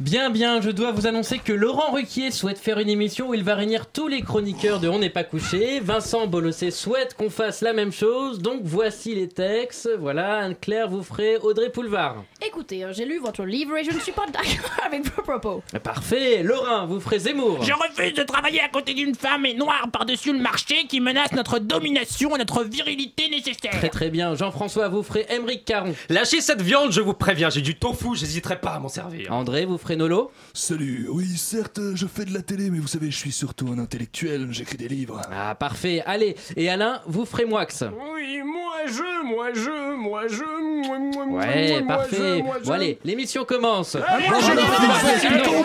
Bien, bien, je dois vous annoncer que Laurent Ruquier souhaite faire une émission où il va réunir tous les chroniqueurs de On n'est pas couché. Vincent Bolossé souhaite qu'on fasse la même chose. Donc voici les textes. Voilà, Anne-Claire vous ferez Audrey Poulevard. Écoutez, hein, j'ai lu votre livre et je ne suis pas d'accord avec vos propos. Parfait. Laurent, vous ferez Zemmour. Je refuse de travailler à côté d'une femme et noire par-dessus le marché qui menace notre domination et notre virilité nécessaire. Très très bien. Jean-François, vous ferez Émeric Caron. Lâchez cette viande, je vous préviens, j'ai du tofu, j'hésiterai pas à m'en servir. André, vous ferez Nolo. Salut, oui, certes, je fais de la télé, mais vous savez, je suis surtout un intellectuel, j'écris des livres. Ah, parfait. Allez. Et Alain, vous ferez Moix. Oui, moi je, moi je, moi je, moi, moi, moi, Ouais, moi, parfait. je, moi, je. Bon, allez, l'émission commence. moi, je- ça, monsieur Laurent.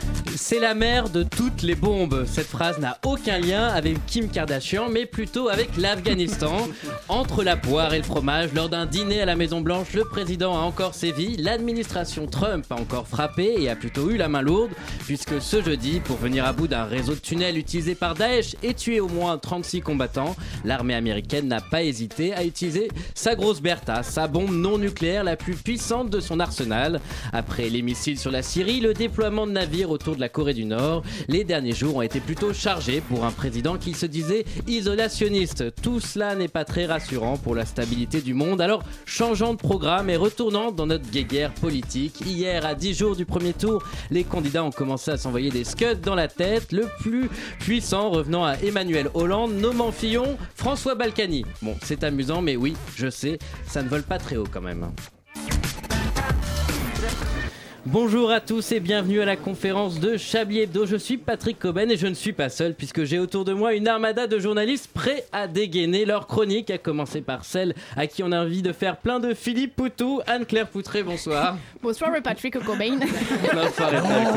C'est la mère de toutes les bombes. Cette phrase n'a aucun lien avec Kim Kardashian, mais plutôt avec l'Afghanistan. Entre la poire et le fromage, lors d'un dîner à la Maison Blanche, le président a encore sévi. L'administration Trump a encore frappé et a plutôt eu la main lourde, puisque ce jeudi, pour venir à bout d'un réseau de tunnels utilisé par Daesh et tuer au moins 36 combattants, l'armée américaine n'a pas hésité à utiliser sa grosse Bertha, sa bombe non nucléaire la plus puissante de son arsenal. Après les missiles sur la Syrie, le déploiement de navires autour de la Corée du Nord, les derniers jours ont été plutôt chargés pour un président qui se disait isolationniste. Tout cela n'est pas très rassurant pour la stabilité du monde. Alors, changeant de programme et retournant dans notre guéguerre politique, hier, à 10 jours du premier tour, les candidats ont commencé à s'envoyer des scuds dans la tête. Le plus puissant revenant à Emmanuel Hollande, nommant Fillon, François Balkany. Bon, c'est amusant, mais oui, je sais, ça ne vole pas très haut quand même. Bonjour à tous et bienvenue à la conférence de Chablis Hebdo. Je suis Patrick Coben et je ne suis pas seul puisque j'ai autour de moi une armada de journalistes prêts à dégainer leur chronique, à commencer par celle à qui on a envie de faire plein de Philippe Poutou. Anne-Claire Poutré, bonsoir. Bonsoir Patrick Cobain. Non, faut arrêter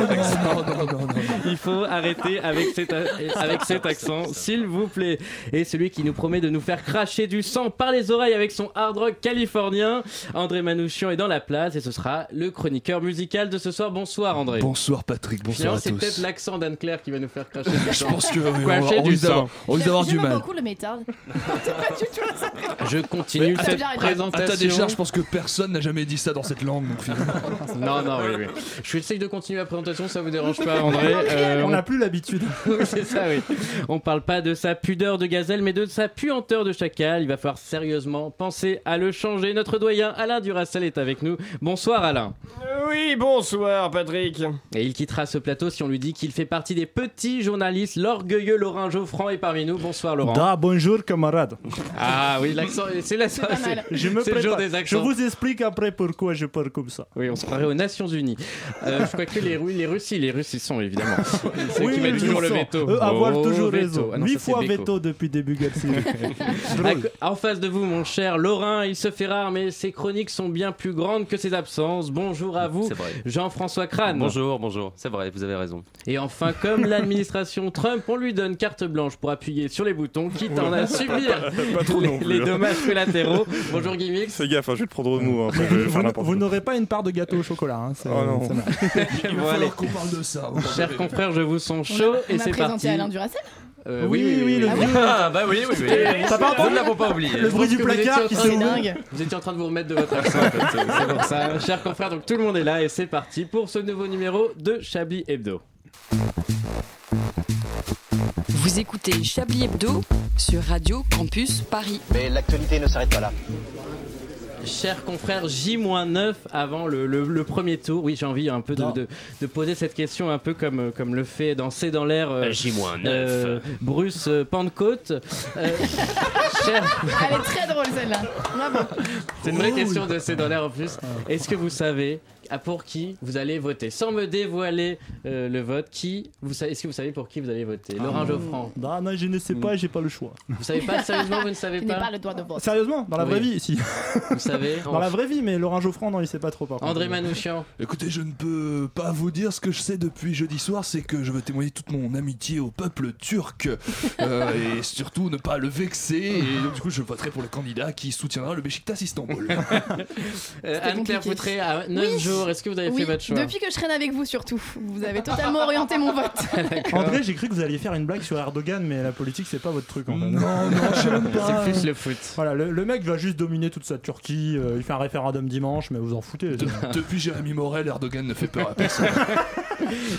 avec cet accent. Il faut arrêter avec cet, avec cet accent, s'il vous plaît. Et celui qui nous promet de nous faire cracher du sang par les oreilles avec son hard rock californien, André Manouchian est dans la place et ce sera le chroniqueur musical de ce soir. Bonsoir André. Bonsoir Patrick, bonsoir Finalement, à c'est peut-être tous. l'accent d'Anne-Claire qui va nous faire cracher du Je pense que oui, on, on du risque d'avoir- sang. on du mal. beaucoup le métal. Je continue Mais cette à- à- ta présentation. décharge, je pense que personne n'a jamais dit ça dans cette langue. Donc. Non, non, oui, oui. Je essaye de continuer la présentation, ça vous dérange pas, André Euh, On n'a plus l'habitude. C'est ça, oui. On parle pas de sa pudeur de gazelle, mais de sa puanteur de chacal. Il va falloir sérieusement penser à le changer. Notre doyen Alain Duracel est avec nous. Bonsoir Alain. Oui, bonsoir Patrick. Et il quittera ce plateau si on lui dit qu'il fait partie des petits journalistes. L'orgueilleux Laurent Geoffrand est parmi nous. Bonsoir Laurent. Da, bonjour camarade. Ah oui, l'accent, c'est la. Je me le jour des accents. Je vous explique après pourquoi je parle comme ça. Oui, on se croirait aux Nations Unies. Euh, je crois que les, Ru- les Russes, les Russes, ils sont évidemment. C'est eux qui mettent toujours le veto. Eux, avoir Oh, toujours veto. raison. Ah Huit fois veto depuis début. À- En face de vous, mon cher Laurent, il se fait rare, mais ses chroniques sont bien plus grandes que ses absences. Bonjour à vous, C'est vrai. Jean-François Crane. Bonjour, bonjour. C'est vrai, vous avez raison. Et enfin, comme l'administration Trump, on lui donne carte blanche pour appuyer sur les boutons, quitte à en à subir les, les dommages collatéraux. Bonjour Gimmicks. Fais gaffe, hein, je vais le prendre au mot. Hein, vous n'aurez pas une part de gâteau au chocolat. Hein, c'est- Oh non. Il va falloir qu'on parle de ça. Chers confrères, je vous sens On a- chaud et On a c'est présenté parti. Alain Duracel. Euh, Oui, oui, le oui. vieux. Ah, bah oui, oui, oui. T'as pas Nous ne l'avons pas oublié. Le bruit du placard qui se dingue. Vous étiez en train de vous remettre de votre accent, en fait. c'est c'est pour ça. Chers confrères, donc tout le monde est là et c'est parti pour ce nouveau numéro de Chablis Hebdo. Vous écoutez Chablis Hebdo sur Radio Campus Paris. Mais l'actualité ne s'arrête pas là. Chers confrères, J-9 avant le, le- le premier tour. Oui, j'ai envie un peu de, Non. de- de poser cette question un peu comme, comme le fait dans C'est dans l'air euh, J-9. euh, Bruce euh, Pentecôte. Euh, cher- Elle est très drôle celle-là. C'est une vraie question de C'est dans l'air en plus. Est-ce que vous savez pour qui vous allez voter. Sans me dévoiler euh, le vote, qui vous savez, est-ce que vous savez pour qui vous allez voter? Laurent Geoffrand. Bah non, je ne sais pas, j'ai pas le choix. Vous savez pas sérieusement, vous ne savez pas? pas le droit de vote. Sérieusement, dans la vraie Oui. vie, si. Vous savez? Dans la vraie vie, mais Laurent Geoffrand, non, il sait pas trop par contre. André Manouchian. Écoutez, je ne peux pas vous dire ce que je sais depuis jeudi soir, c'est que je veux témoigner toute mon amitié au peuple turc euh, et surtout ne pas le vexer. Et donc, du coup, je voterai pour le candidat qui soutiendra le Beşiktaş Istanbul. Euh, Anne-Claire. Poutré, à 9 Oui. jours, est-ce que vous avez Oui, fait votre choix depuis que je traîne avec vous surtout. Vous avez totalement orienté mon vote. André, j'ai cru que vous alliez faire une blague sur Erdogan, mais la politique, c'est pas votre truc en fait. non, non, je sais même pas. C'est plus le foot. Voilà, le, le mec va juste dominer toute sa Turquie, euh, il fait un référendum dimanche, mais vous en foutez. De- depuis Jérémy Morel, Erdogan ne fait peur à personne.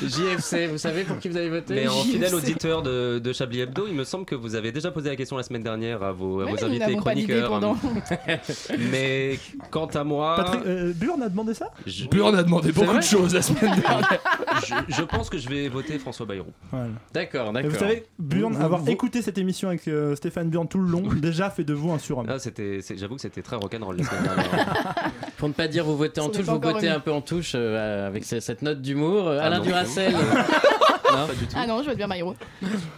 JFC, vous savez pour qui vous avez voté Mais en JFC. fidèle auditeur de, de Chablis Hebdo, il me semble que vous avez déjà posé la question la semaine dernière à vos, à vos invités pas chroniqueurs. pendant. Mais quant à moi, Patrick, euh, Burn a demandé ça? je, Burn a demandé beaucoup de choses la semaine dernière. je- je pense que je vais voter François Bayrou. Voilà. D'accord, Et d'accord. vous savez, Burn, avoir vous- écouté cette émission avec euh, Stéphane Burn tout le long, déjà fait de vous un surhomme. Ah, c'était, c'est- j'avoue que c'était très rock'n'roll la semaine dernière. Pour ne pas dire vous votez en Ça n'est touche, pas vous encore votez remis. un peu en touche euh, avec ce- cette note d'humour. Euh, Ah Alain non. Duracel. non Pas du tout. Ah non, je vote bien Bayrou.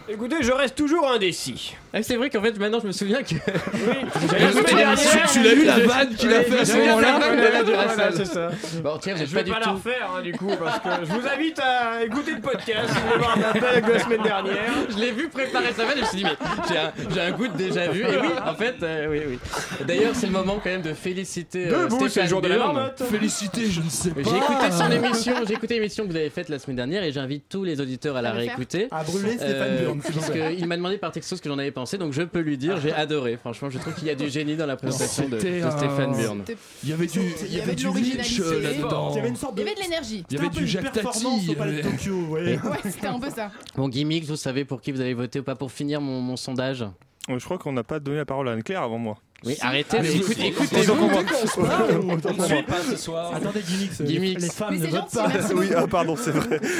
Écoutez, je reste toujours indécis. Ah, C'est vrai qu'en fait maintenant je me souviens que. La semaine Tu- dernière, tu l'as eu la vanne qu'il a fait à ce moment-là c'est ça. Bon, tiens, vous êtes Je pas vais du pas la tout. refaire hein, du coup parce que je vous invite à écouter le podcast vous voir blague de la semaine dernière. Je l'ai vu préparer sa vanne et je me suis dit, mais j'ai un, j'ai un goût de déjà vu. Et oui, en fait, euh, oui, oui. D'ailleurs, c'est le moment quand même de féliciter euh, Debout, c'est le jour de la Bjorn. marmotte. Félicité, je ne sais pas. J'ai écouté son émission, j'ai écouté l'émission que vous avez faite la semaine dernière et j'invite tous les auditeurs à la À faire. réécouter. À brûler Stéphane Euh, plaît. qu'il m'a demandé par texto ce que j'en avais pensé, donc je peux lui dire, j'ai adoré. Franchement, je trouve qu'il y a du génie dans la présentation de, Stéphane Bjorn. Il y avait du, il y avait du l'originalité. Lynch là-dedans. Il y avait une sorte Il y de. avait de l'énergie. Il y avait du Jacques performance Tati. au Palais de Tokyo, vous voyez. Ouais, c'était un peu ça. Bon, Gimmicks, vous savez pour qui vous allez voter ou pas pour finir mon, mon sondage? Euh, Je crois qu'on n'a pas donné la parole à Anne-Claire avant moi. Oui, arrêtez, Ah, mais mais écoute- vous- écoutez-vous. On suit pas ce soir. Attendez, Gimmicks, les- Gimmicks. les femmes ne votent pas. oui, ah pardon, c'est vrai.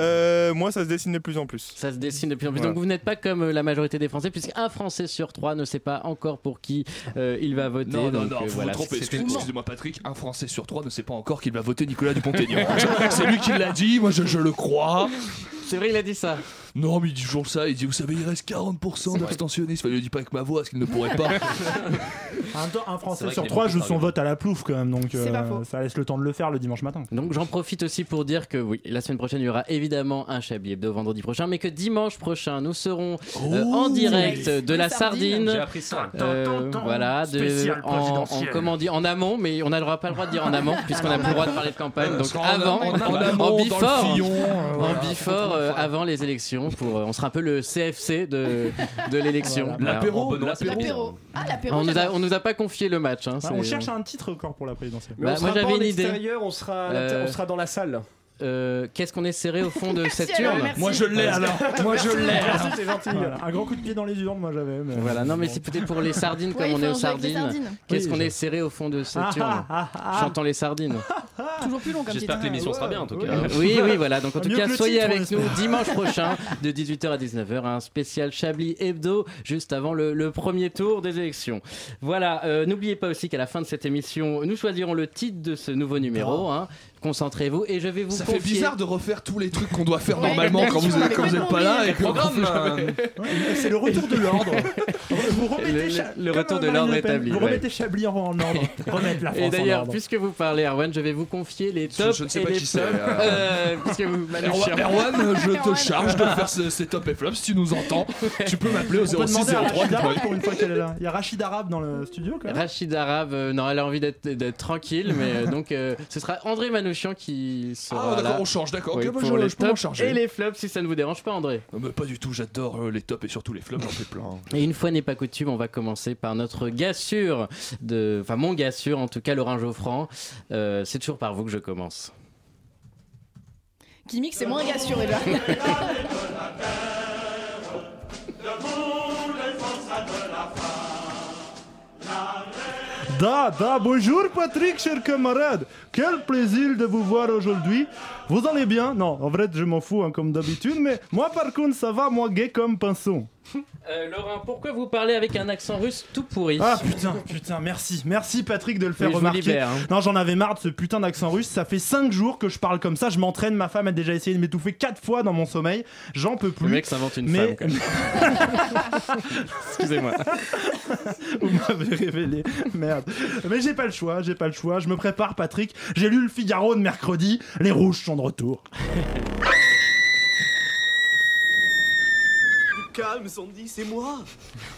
Euh, moi, ça se dessine de plus en plus. Ça se dessine de plus en plus. Voilà. Donc vous n'êtes pas comme euh, la majorité des Français, puisqu'un Français sur trois ne sait pas encore pour qui euh, il va voter. Non, non, Donc, non, euh, vous voilà, vous trompez. Excusez-moi, Patrick. Un Français sur trois ne sait pas encore qu'il va voter Nicolas Dupont-Aignan. C'est lui qui l'a dit, moi je, je le crois. C'est vrai, il a dit ça. Non, mais il dit toujours ça. Il dit Vous savez, il reste 40% d'abstentionnistes. Enfin, il le dit pas avec ma voix, parce qu'il ne pourrait pas. Temps, un Français sur trois joue son vote à la plouffe quand même, donc euh, ça laisse le temps de le faire le dimanche matin. Donc j'en profite aussi pour dire que oui, la semaine prochaine, il y aura évidemment un Chablis Hebdo vendredi prochain, mais que dimanche prochain, nous serons euh, en direct de la Les sardines. J'ai sardine. appris ça. Euh, voilà, de, en, en, comment on dit, en amont, mais on n'a pas le droit de dire en amont, puisqu'on n'a plus le droit de parler de campagne. Donc avant, en, en, before, before, avant les élections, pour, euh, on sera un peu le CFC de, de l'élection. L'apéro. Ah, l'apéro. On nous, a, on nous a pas confié le match. hein, Ah, c'est- on cherche un titre encore pour la présidentielle. Mais Bah, on sera moi, j'avais pas en une idée. extérieur, on sera, à Euh, on sera dans la salle. Euh, Qu'est-ce qu'on est serré au fond de cette alors, urne. Moi je l'ai alors. Moi je l'ai. C'est gentil. Voilà, Un grand coup de pied dans les urnes, moi j'avais. mais- Voilà, non mais c'est peut-être pour les sardines Ouais, comme on est aux sardines. sardines. Qu'est-ce Oui, qu'on je- est serré au fond de cette Ah, urne ah, ah, ah. Chantant les sardines. Toujours plus long comme J'espère que l'émission sera bien en tout cas. Oui, oui, voilà. Donc en tout Mieux cas, soyez avec nous dimanche prochain de 18h à 19h, un spécial Chablis Hebdo juste avant le, le premier tour des élections. Voilà. euh, N'oubliez pas aussi qu'à la fin de cette émission, nous choisirons le titre de ce nouveau numéro. hein. Concentrez-vous et je vais vous Ça confier. fait bizarre de refaire tous les trucs qu'on doit faire normalement quand vous, d'habitude, quand vous on êtes pas là et Programme, C'est le retour de l'ordre. Vous remettez Le- retour de l'ordre établi, Vous ouais. remettez Chablis en en ordre. Remettre la France Et d'ailleurs, puisque vous parlez, Erwan, je vais vous confier les tops je ne sais et pas qui c'est, euh. Euh, Erwan, je te charge de faire ce- ces top et flops si tu nous entends. Tu peux m'appeler au On peut 06 demander à 03 Rachid Arabe pour une fois qu'elle est là. Il y a Rachid Arabe dans le studio quand même. Rachid Arabe, euh, non, elle a envie d'être tranquille, mais donc ce sera André Manouchian qui sera Ah d'accord, là. on change, d'accord. Oui, ok, bah, pour je, les je peux m'en tops charger. et les flops si ça ne vous dérange pas, André. Non, mais pas du tout, j'adore euh, les tops et surtout les flops, j'en fais plein. Et une fois n'est pas coutume, on va commencer par notre gars sûr de, enfin mon gars sûr, en tout cas Laurent Geoffrand. Euh, c'est toujours par vous que je commence. Gimmick, c'est moins gars sûr déjà. Da, da, bonjour Patrick, cher camarade. Quel plaisir de vous voir aujourd'hui. Vous allez bien? Non, en vrai, je m'en fous, hein, comme d'habitude, mais moi, par contre, ça va, moi, gay comme pinson. Euh, Laurent, pourquoi vous parlez avec un accent russe tout pourri Ah putain, putain, merci. Merci Patrick de le faire Oui, je vous remarquer. libère, hein. Non, j'en avais marre de ce putain d'accent russe. Ça fait 5 jours que je parle comme ça. Je m'entraîne. Ma femme a déjà essayé de m'étouffer 4 fois dans mon sommeil. J'en peux plus. Le mec s'invente une Mais- femme. quand même. Excusez-moi. Vous m'avez révélé. Merde. Mais j'ai pas le choix, j'ai pas le choix. Je me prépare, Patrick. J'ai lu le Figaro de mercredi. Les rouges sont de retour. Calme, Sandy, c'est moi.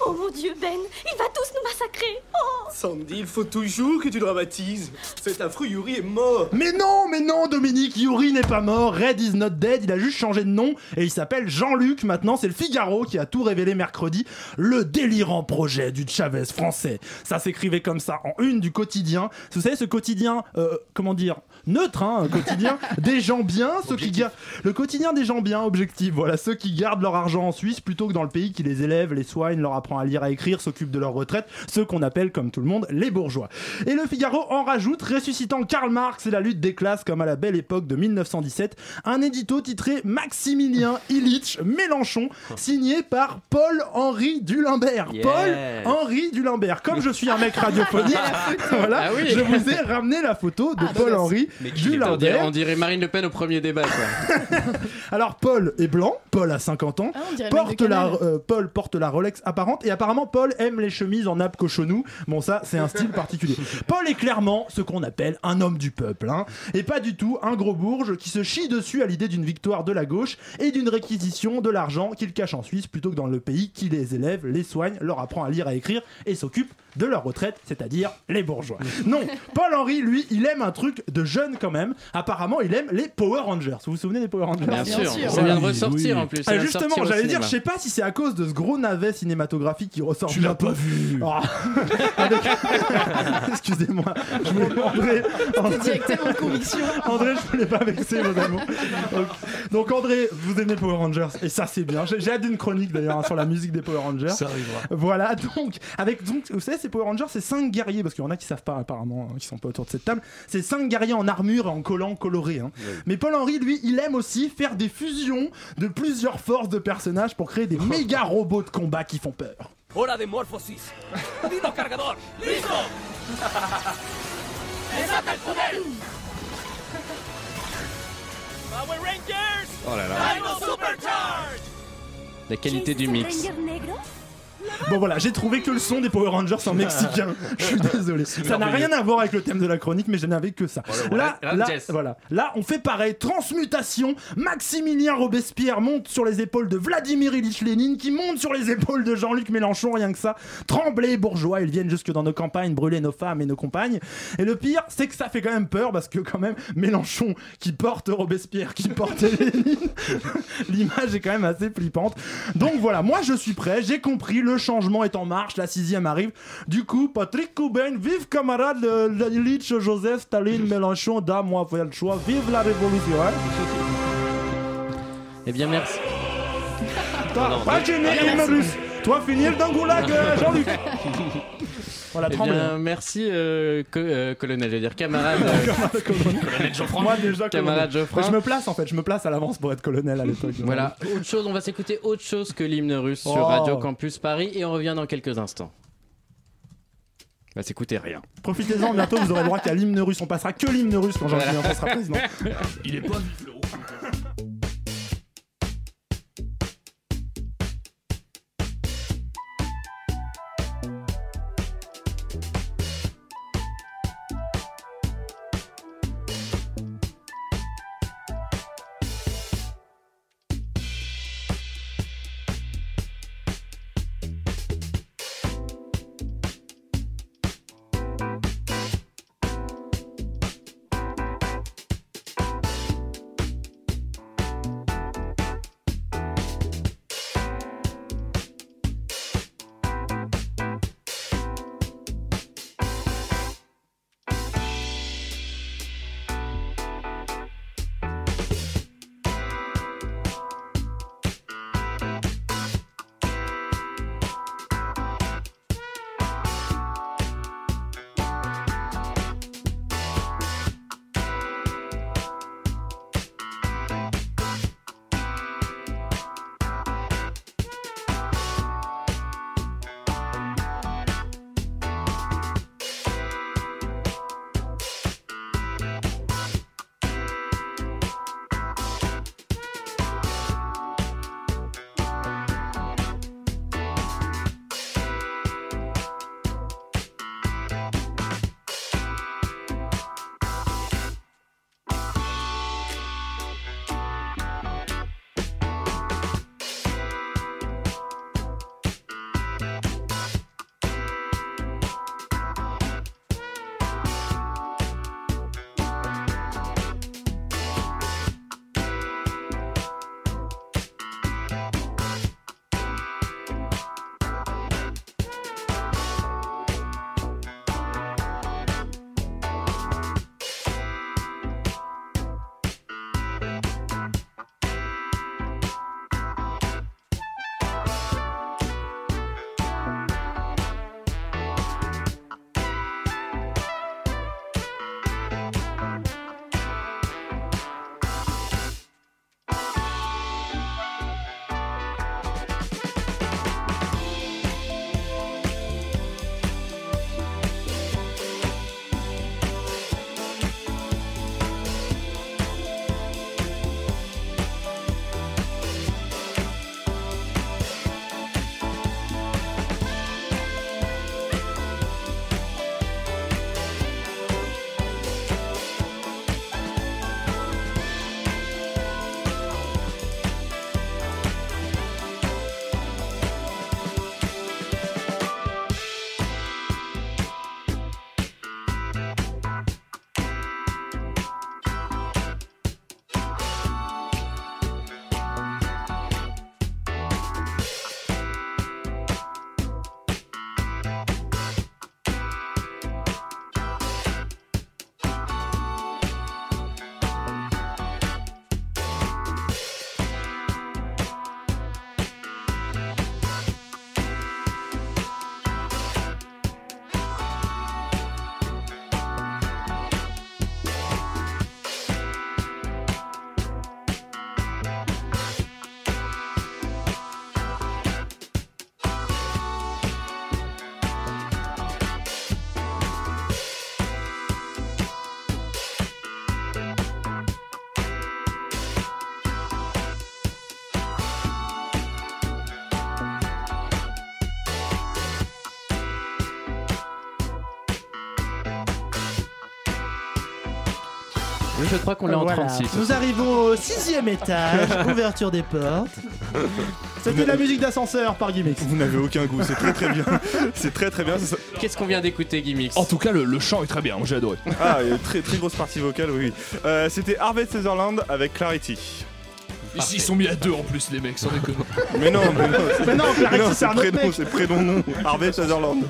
Oh mon dieu, Ben, il va tous nous massacrer. Oh Sandy, il faut toujours que tu dramatises. Cet affreux Yuri est mort. Mais non, mais non, Dominique, Yuri n'est pas mort. Red is not dead. Il a juste changé de nom et il s'appelle Jean-Luc. Maintenant, c'est le Figaro qui a tout révélé mercredi. Le délirant projet du Chavez français. Ça s'écrivait comme ça en une du quotidien. Vous savez, ce quotidien, euh, comment dire, neutre, hein, un quotidien des gens bien, ceux qui gardent le quotidien des gens bien, objectif. Voilà, ceux qui gardent leur argent en Suisse plutôt que dans le pays qui les élève, les soigne, leur apprend à lire, à écrire, s'occupe de leur retraite, ceux qu'on appelle comme tout le monde les bourgeois. Et le Figaro en rajoute, ressuscitant Karl Marx et la lutte des classes comme à la belle époque de 1917, un édito titré Maximilien Ilitch Mélenchon, signé par Paul-Henri Dulembert. Yeah. Paul-Henri Dulembert. Comme je suis un mec radiophonique, voilà, Ah oui. je vous ai ramené la photo de Paul-Henri On dirait, Dulembert. on dirait Marine Le Pen au premier débat. Quoi. Alors Paul est blanc, Paul a 50 ans, Ah, porte la, Euh, Paul porte la Rolex apparente et apparemment Paul aime les chemises en nappe cochonou. Bon ça c'est un style particulier. Paul est clairement ce qu'on appelle un homme du peuple, hein, et pas du tout un gros bourge qui se chie dessus à l'idée d'une victoire de la gauche et d'une réquisition de l'argent qu'il cache en Suisse plutôt que dans le pays qui les élève, les soigne, leur apprend à lire, à écrire et s'occupe de leur retraite, c'est-à-dire les bourgeois. Non, Paul-Henri, lui, il aime un truc de jeune quand même. Apparemment, il aime les Power Rangers. Vous vous souvenez des Power Rangers? Bien sûr, ça vient de ressortir en plus. ah, justement, j'allais dire, je sais pas si c'est à cause de ce gros navet cinématographique qui ressort. Tu l'as pas vu. Ah. Avec- Excusez-moi. Je voulais- André, André, Directement de conviction. André, je voulais pas vexer vos amours. Donc, donc, André, vous aimez Power Rangers et ça c'est bien. J'ai hâte d'une chronique d'ailleurs hein, sur la musique des Power Rangers. Ça arrivera. Voilà, donc, avec, donc, vous savez, ces Power Rangers, c'est 5 guerriers, parce qu'il y en a qui savent pas apparemment, hein, qui sont pas autour de cette table. C'est 5 guerriers en armure et en collant coloré. hein. Mais Paul-Henri, lui, il aime aussi faire des fusions de plusieurs forces de personnages pour créer des méga robots de combat qui font peur. Hora de morphosis. Dino cargador. Listo. Desata el poder. Power Rangers. Oh là là. Dino Supercharge. La qualité du mix. Bon voilà, j'ai trouvé que le son des Power Rangers en mexicain. Je suis désolé. Ça n'a rien à voir avec le thème de la chronique, mais je n'avais que ça. Là, là, voilà. Là, on fait pareil. Transmutation. Maximilien Robespierre monte sur les épaules de Vladimir Ilyich Lénine, qui monte sur les épaules de Jean-Luc Mélenchon, rien que ça. Tremblés, bourgeois, ils viennent jusque dans nos campagnes, brûler nos femmes et nos compagnes. Et le pire, c'est que ça fait quand même peur, parce que quand même, Mélenchon qui porte Robespierre, qui porte Lénine, l'image est quand même assez flippante. Donc voilà, moi je suis prêt, j'ai compris, le changement est en marche, la sixième arrive. Du coup, Patrick Couben, vive camarade de de Illich, Joseph, Staline, Mélenchon, da, moi, fait le choix, vive la révolution. hein. Eh bien, merci. Toi, pas gêné, hymne russe. Toi, finir dans le goulag, euh, Jean-Luc. Voilà, Eh bien, merci, euh, co- euh, colonel, je veux dire camarade. euh, Colonel Geoffroy. Moi déjà, Camarade. Geoffroy. Je me place en fait, je me place à l'avance pour être colonel à l'époque. Voilà, autre chose, on va s'écouter autre chose que l'hymne russe sur Oh. Radio Campus Paris et on revient dans quelques instants. On va s'écouter rien. Profitez-en, bientôt vous aurez le droit qu'à l'hymne russe. On passera que l'hymne russe quand Jean-Luc Mélenchon sera président. Il est pas vif là-haut. Je crois qu'on est en Voilà. 36. ce Nous arrivons au sixième étage, ouverture des portes. C'était la musique d'ascenseur par Gimmicks. Vous n'avez aucun goût, c'est très très bien. C'est très très bien. Qu'est-ce qu'on vient d'écouter, Gimmicks En tout cas, le, le chant est très bien, moi j'ai adoré. Ah, il y a une très très grosse partie vocale, oui. oui. Euh, C'était Harvey Sutherland avec Clarity. Ils sont mis à deux en plus, les mecs, sans déconner. Mais non, mais non, Mais non, Clarity, c'est prénom, c'est prénom nom. Harvey Sutherland.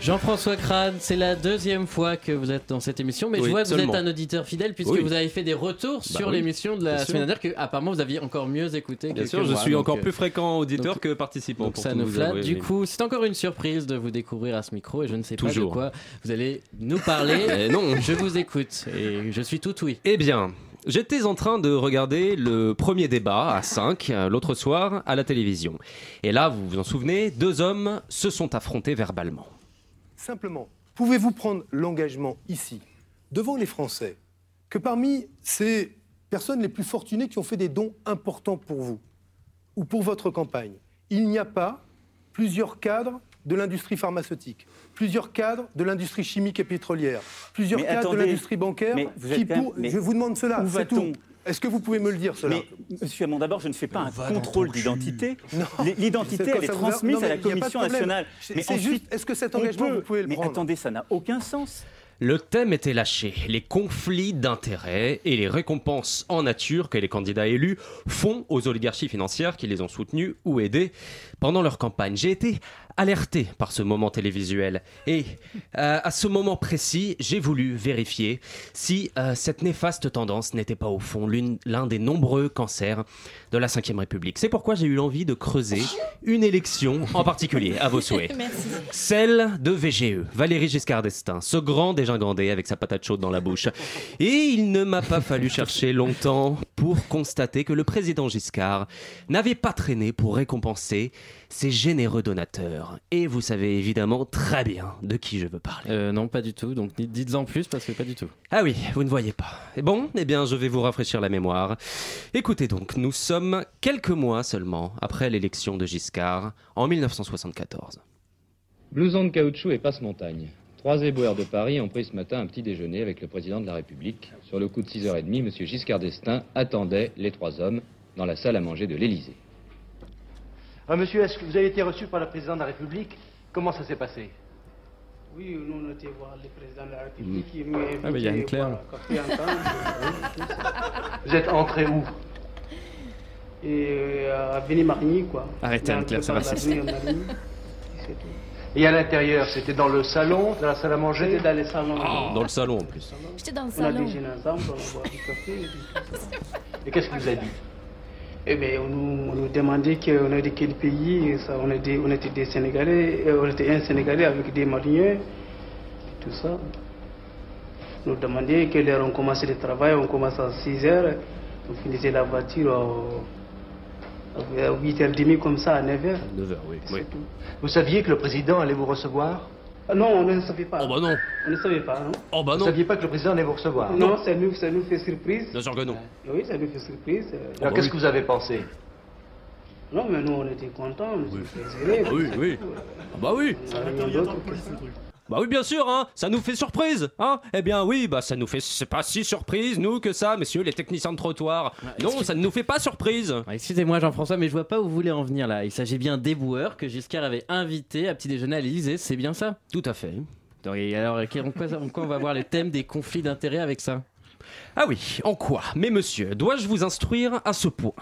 Jean-François Crane, c'est la deuxième fois que vous êtes dans cette émission, mais Oui, je vois que seulement. vous êtes un auditeur fidèle puisque Oui. vous avez fait des retours Bah sur oui, l'émission de la bien semaine sûr. dernière que apparemment vous aviez encore mieux écouté. Bien sûr, je suis donc, encore euh, plus fréquent auditeur donc- que participant. Donc pour ça nous flatte. avouer, du oui. coup, c'est encore une surprise de vous découvrir à ce micro et je ne sais pas Toujours. de quoi vous allez nous parler. Eh non. Je vous écoute et je suis tout oui. Eh bien, j'étais en train de regarder le premier débat à 5 euh, l'autre soir à la télévision. Et là, vous vous en souvenez, deux hommes se sont affrontés verbalement. Simplement, pouvez-vous prendre l'engagement ici, devant les Français, que parmi ces personnes les plus fortunées qui ont fait des dons importants pour vous ou pour votre campagne, il n'y a pas plusieurs cadres de l'industrie pharmaceutique, plusieurs cadres de l'industrie chimique et pétrolière, plusieurs Mais cadres attendez, de l'industrie bancaire mais vous qui même- pour- mais Je vous demande cela, c'est tout. Est-ce que vous pouvez me le dire cela Mais, monsieur Hamon, d'abord, je ne fais pas un contrôle d'identité. L'identité, elle est transmise non, mais à la Commission nationale. Mais c'est ensuite, juste, est-ce que cet engagement, peut- vous pouvez le Mais prendre attendez, ça n'a aucun sens. Le thème était lâché, les conflits d'intérêts et les récompenses en nature que les candidats élus font aux oligarchies financières qui les ont soutenus ou aidés pendant leur campagne. J'ai été alerté par ce moment télévisuel et euh, à ce moment précis, j'ai voulu vérifier si euh, cette néfaste tendance n'était pas au fond l'un des nombreux cancers de la Ve République. C'est pourquoi j'ai eu l'envie de creuser une élection en particulier, à vos souhaits. Merci. Celle de VGE, Valéry Giscard d'Estaing, ce grand dégingandé avec sa patate chaude dans la bouche. Et il ne m'a pas fallu chercher longtemps pour constater que le président Giscard n'avait pas traîné pour récompenser ses généreux donateurs. Et vous savez évidemment très bien de qui je veux parler. Euh, non, pas du tout. Donc dites- dites-en plus parce que pas du tout. Ah oui, vous ne voyez pas. Et bon, eh bien, je vais vous rafraîchir la mémoire. Écoutez donc, nous sommes quelques mois seulement après l'élection de Giscard en 1974. Blouson de caoutchouc et passe-montagne. Trois éboueurs de Paris ont pris ce matin un petit déjeuner avec le président de la République. Sur le coup de 6h30, M. Giscard d'Estaing attendait les trois hommes dans la salle à manger de l'Élysée. Ah, monsieur, est-ce que vous avez été reçu par le président de la République? Comment ça s'est passé? Oui, nous on était voir le président de la République. Il m'a Ah, mais il y a une claire. Vous êtes entré où? Et euh, à Béni-Marigny, quoi. Arrêtez, Anne-Claire, c'est tout. Et à l'intérieur, c'était dans le salon, dans la salle à manger? C'était dans les salons. Dans le salon en plus. J'étais dans le On a salon. déjeuné ensemble, on a boit du café. et tout ça. Et qu'est-ce qu'il vous a dit? Eh bien, on nous, on nous demandait qu'on est de quel pays. ça, on, est des- on était des Sénégalais, euh, on était un Sénégalais avec des Maliens, tout ça. On nous demandait quelle heure on commençait le travail. On commençait à 6 heures, on finissait la voiture à, à 8h30 comme ça, à 9h. 9h, oui. oui. Vous saviez que le président allait vous recevoir? Non, on ne savait pas. Oh bah non. On ne savait pas, non Oh bah Vous non. saviez pas que le président allait vous recevoir Non, ça nous, ça nous fait surprise. Bien sûr que non. Oui, ça nous fait surprise. euh. Alors qu'est-ce que vous avez pensé Non, mais nous, on était contents, on était plaisirés. Ah oui, oui. Ah bah oui. Rien d'autre. Bah oui, bien sûr, hein, ça nous fait surprise, hein Eh bien oui, bah ça nous fait, c'est pas si surprise, nous, que ça, messieurs les techniciens de trottoir. Non, ça ne nous fait pas surprise. Ah, Excusez-moi Jean-François, mais je vois pas où vous voulez en venir là. Il s'agit bien d'éboueurs que Giscard avait invité à petit déjeuner à l'Elysée, c'est bien ça? Tout à fait. Donc, et alors, en quoi, en quoi on va voir les thèmes des conflits d'intérêts avec ça? Ah oui, en quoi? Mais monsieur, dois-je vous instruire à ce point?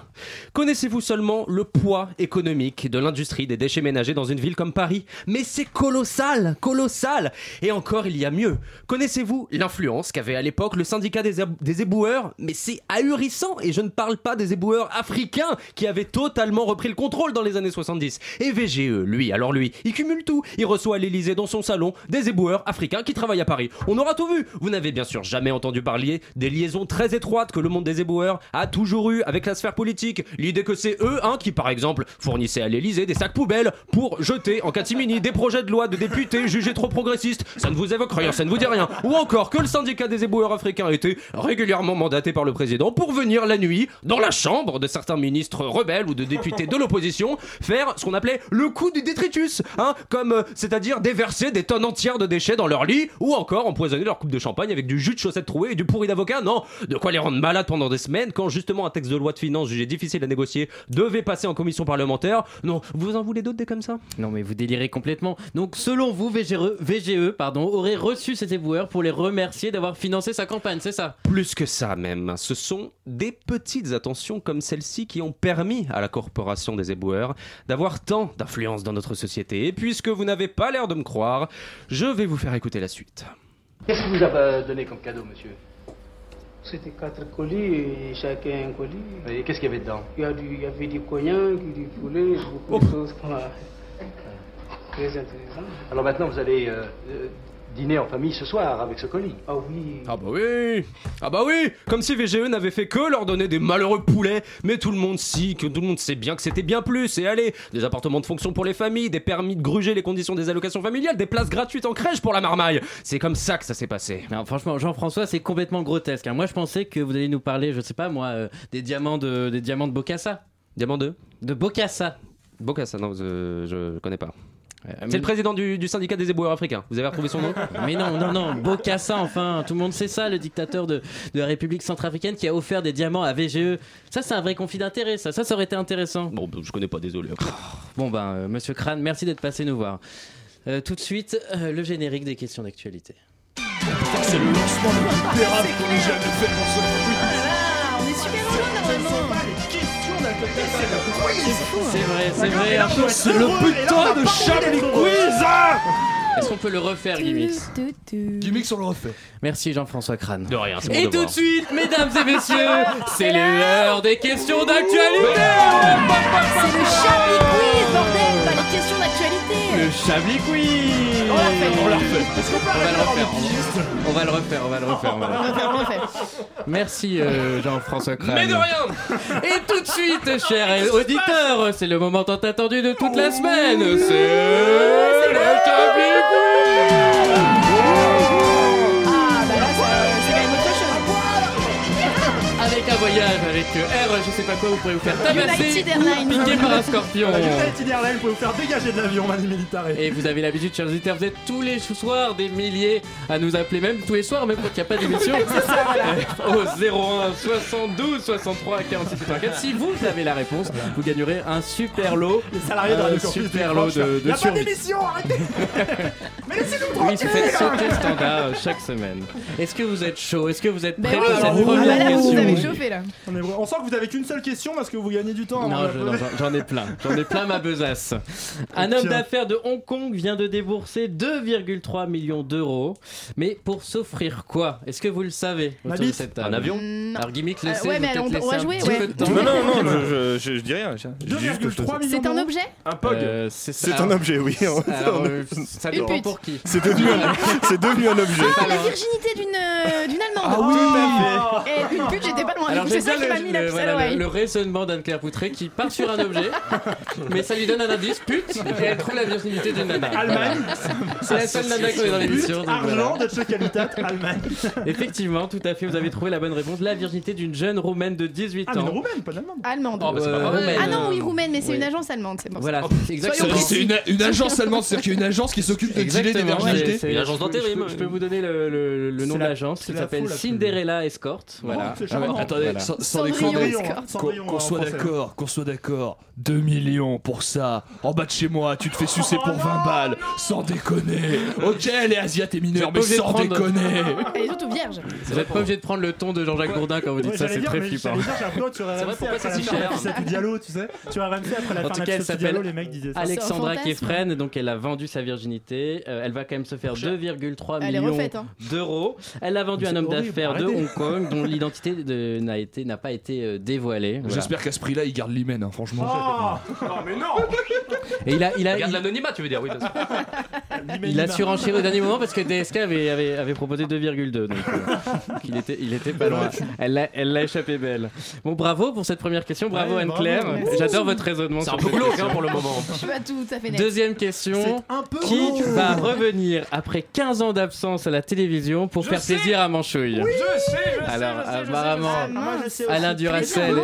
Connaissez-vous seulement le poids économique de l'industrie des déchets ménagers dans une ville comme Paris? Mais c'est colossal, colossal Et encore, il y a mieux. Connaissez-vous l'influence qu'avait à l'époque le syndicat des, ébou- des éboueurs? Mais c'est ahurissant Et je ne parle pas des éboueurs africains qui avaient totalement repris le contrôle dans les années 70. Et VGE, lui, alors lui, il cumule tout. Il reçoit à l'Elysée dans son salon des éboueurs africains qui travaillent à Paris. On aura tout vu. Vous n'avez bien sûr jamais entendu parler des liaisons très étroites que le monde des éboueurs a toujours eu avec la sphère politique. L'idée que c'est eux, hein, qui par exemple fournissaient à l'Elysée des sacs poubelles pour jeter en catimini des projets de loi de députés jugés trop progressistes. Ça ne vous évoque rien, ça ne vous dit rien. Ou encore que le syndicat des éboueurs africains était régulièrement mandaté par le président pour venir la nuit dans la chambre de certains ministres rebelles ou de députés de l'opposition faire ce qu'on appelait le coup du détritus, hein, comme euh, c'est-à-dire déverser des tonnes entières de déchets dans leur lit ou encore empoisonner leur coupe de champagne avec du jus de chaussettes trouées et du pourri d'avocat. Avocats Non, de quoi les rendre malades pendant des semaines quand justement un texte de loi de finances jugé difficile à négocier devait passer en commission parlementaire. Non, vous en voulez d'autres des comme ça? Non mais vous délirez complètement. Donc selon vous, VGE, VGE pardon, aurait reçu ces éboueurs pour les remercier d'avoir financé sa campagne, c'est ça? Plus que ça même, ce sont des petites attentions comme celle-ci qui ont permis à la corporation des éboueurs d'avoir tant d'influence dans notre société. Et puisque vous n'avez pas l'air de me croire, je vais vous faire écouter la suite. Qu'est-ce qu'il vous a euh, donné comme cadeau, monsieur? C'était quatre colis et chacun un colis. Et qu'est-ce qu'il y avait dedans? Il y, a du, il y avait du cognac, du poulet, beaucoup de choses. Voilà. Très intéressant. Alors maintenant, vous allez euh, euh, dîner en famille ce soir avec ce colis. Ah oui. Ah bah oui Ah bah oui Comme si VGE n'avait fait que leur donner des malheureux poulets, mais tout le monde sait que tout le monde sait bien que c'était bien plus, et allez, des appartements de fonction pour les familles, des permis de gruger les conditions des allocations familiales, des places gratuites en crèche pour la marmaille C'est comme ça que ça s'est passé. Non, franchement, Jean-François, c'est complètement grotesque. hein. Moi, je pensais que vous alliez nous parler, je sais pas moi, euh, des diamants de des diamants de Bocassa. Diamant 2 De Bocassa. Bocassa, non, je, je connais pas. C'est le président du, du syndicat des éboueurs africains. Vous avez retrouvé son nom? Mais non, non, non, Bokassa, enfin, tout le monde sait ça, le dictateur de, de la République centrafricaine qui a offert des diamants à VGE. Ça, c'est un vrai conflit d'intérêt, ça. Ça, ça aurait été intéressant. Bon, je connais pas, désolé. Bon, ben, euh, monsieur Crane, merci d'être passé nous voir. Euh, tout de suite, euh, le générique des questions d'actualité. C'est le lancement le plus pérable qu'on ait jamais fait pour ce Ah, on est super heureux normalement. C'est vrai, c'est vrai. C'est le putain de Chablis Quiz Ah Est-ce qu'on peut le refaire, Gimmix Gimmix, on le refait. Merci Jean-François Crane. De rien, c'est mon Et devoir. tout de suite, mesdames et messieurs, c'est l'heure des questions d'actualité C'est le Chablis Quiz, bordel, pas les questions d'actualité. Le Chablis Quiz On l'a fait. On l'a refait. On va le refaire. On va le refaire, on va le refaire. on va le On refaire. refait, on refait. Merci euh, Jean-François Crane. Mais de rien Et tout de suite, chers auditeurs, c'est le moment tant attendu de toute la semaine. C'est le Chablis avec R, je sais pas quoi, vous pourrez vous faire tabasser ou piquer par un scorpion. United Airlines pouvez vous faire dégager de l'avion, Mani Militare. Et vous avez l'habitude, chers auditeurs, vous êtes tous les soirs des milliers à nous appeler, même tous les soirs, même quand il n'y a pas d'émission. Au 01 72 63 46 84. Si vous avez la réponse, vous gagnerez un super lot. Les salariés de Radio super lot de, de a pas d'émission, arrêtez Mais laissez-nous Oui, vous faites sauter standard euh, chaque semaine. Est-ce que vous êtes chaud? Est-ce que vous êtes Ben prêt oui, pour cette première vous question? avez chauffé là. on, est- on sent que vous avez qu'une seule question parce que vous gagnez du temps. Non, j'en- ai plein. J'en ai plein ma besace. Un homme d'affaires de Hong Kong vient de débourser 2,3 millions d'euros. Mais pour s'offrir quoi? Est-ce que vous le savez? Un avion? Non. Alors Gimmick, Euh, laissez ouais, mais peut-être on- va jouer, ouais. Non, non, non, je, je, je, je dis rien. je- je dis juste que je 2,3 millions C'est un objet? Un pog Euh, c'est ça. C'est un objet, oui. Alors, euh, ça dépend pour qui. C'est devenu, un- c'est devenu un objet. Ah, la virginité d'une euh, d'une Allemande. Ah oui Pute, j'étais pas loin. Alors c'est ça qui m'a mis la le, puce à voilà, le, l'oreille. le raisonnement d'Anne-Claire Poutré qui part sur un objet, mais ça lui donne un indice, pute, et elle trouve la virginité d'une nana. Allemagne. C'est la seule nana qu'on est dans l'émission. Argent, de Qualitat, Allemagne. Effectivement, tout à fait, vous avez trouvé la bonne réponse. La virginité d'une jeune roumaine de 18 Ah, ans. une roumaine, pas d'allemande. Allemande. Oh, bah, Euh. Ah non, oui, roumaine, mais c'est une agence allemande, c'est ça. Voilà, c'est exactement. C'est une, agence allemande, c'est-à-dire qu'il y a une agence qui s'occupe de dealer des Exactement, virginités. Une agence d'intérim. Je, peux- vous donner le, le- le nom de la- l'agence c'est qui s'appelle Cinderella Escort. Voilà. Ah attendez, Voilà. sans, sans déconner, Escort. qu'on soit d'accord, qu'on soit d'accord. 2 millions pour ça. En bas de chez moi, tu te fais sucer pour 20 balles. Sans déconner. Ok, les Asiates et mineurs, mais êtes sans déconner. Elle est surtout vierge. Vous n'êtes pas obligé de prendre le ton de Jean-Jacques Gourdin quand vous dites ça, c'est très flippant. C'est vrai, pourquoi après c'est la si fin de cher Diallo, tu sais. RMC après la En fin tout de Diallo, s'appelle les mecs disaient ça. Alexandra. Kefren, donc elle a vendu sa virginité. Euh, elle va quand même se faire 2,3 Elle est millions hein. d'euros. Elle l'a vendu à un homme d'affaires de. Hong Kong dont l'identité de- n'a été n'a pas été euh, dévoilée. Voilà. J'espère qu'à ce prix-là, il garde l'hymen, hein, franchement. Oh Non, mais non Et il a il a il- l'anonymat, tu veux dire, oui. il a surenchéri au dernier moment parce que DSK avait, avait, avait proposé 2,2 donc, euh, il était il était pas loin. Elle l'a elle l'a échappé belle. Bon bravo pour cette première question, bravo Ouais, Anne-Claire. bravo. J'adore votre raisonnement. C'est un peu glauque hein, pour le moment. Je suis pas tout à fait net. Deuxième question. C'est un peu Qui gros. va revenir après 15 ans d'absence à la télévision pour faire plaisir à Manchouille Je sais, je sais. Alors, sais, je sais, je apparemment. Ah. Alain Duracel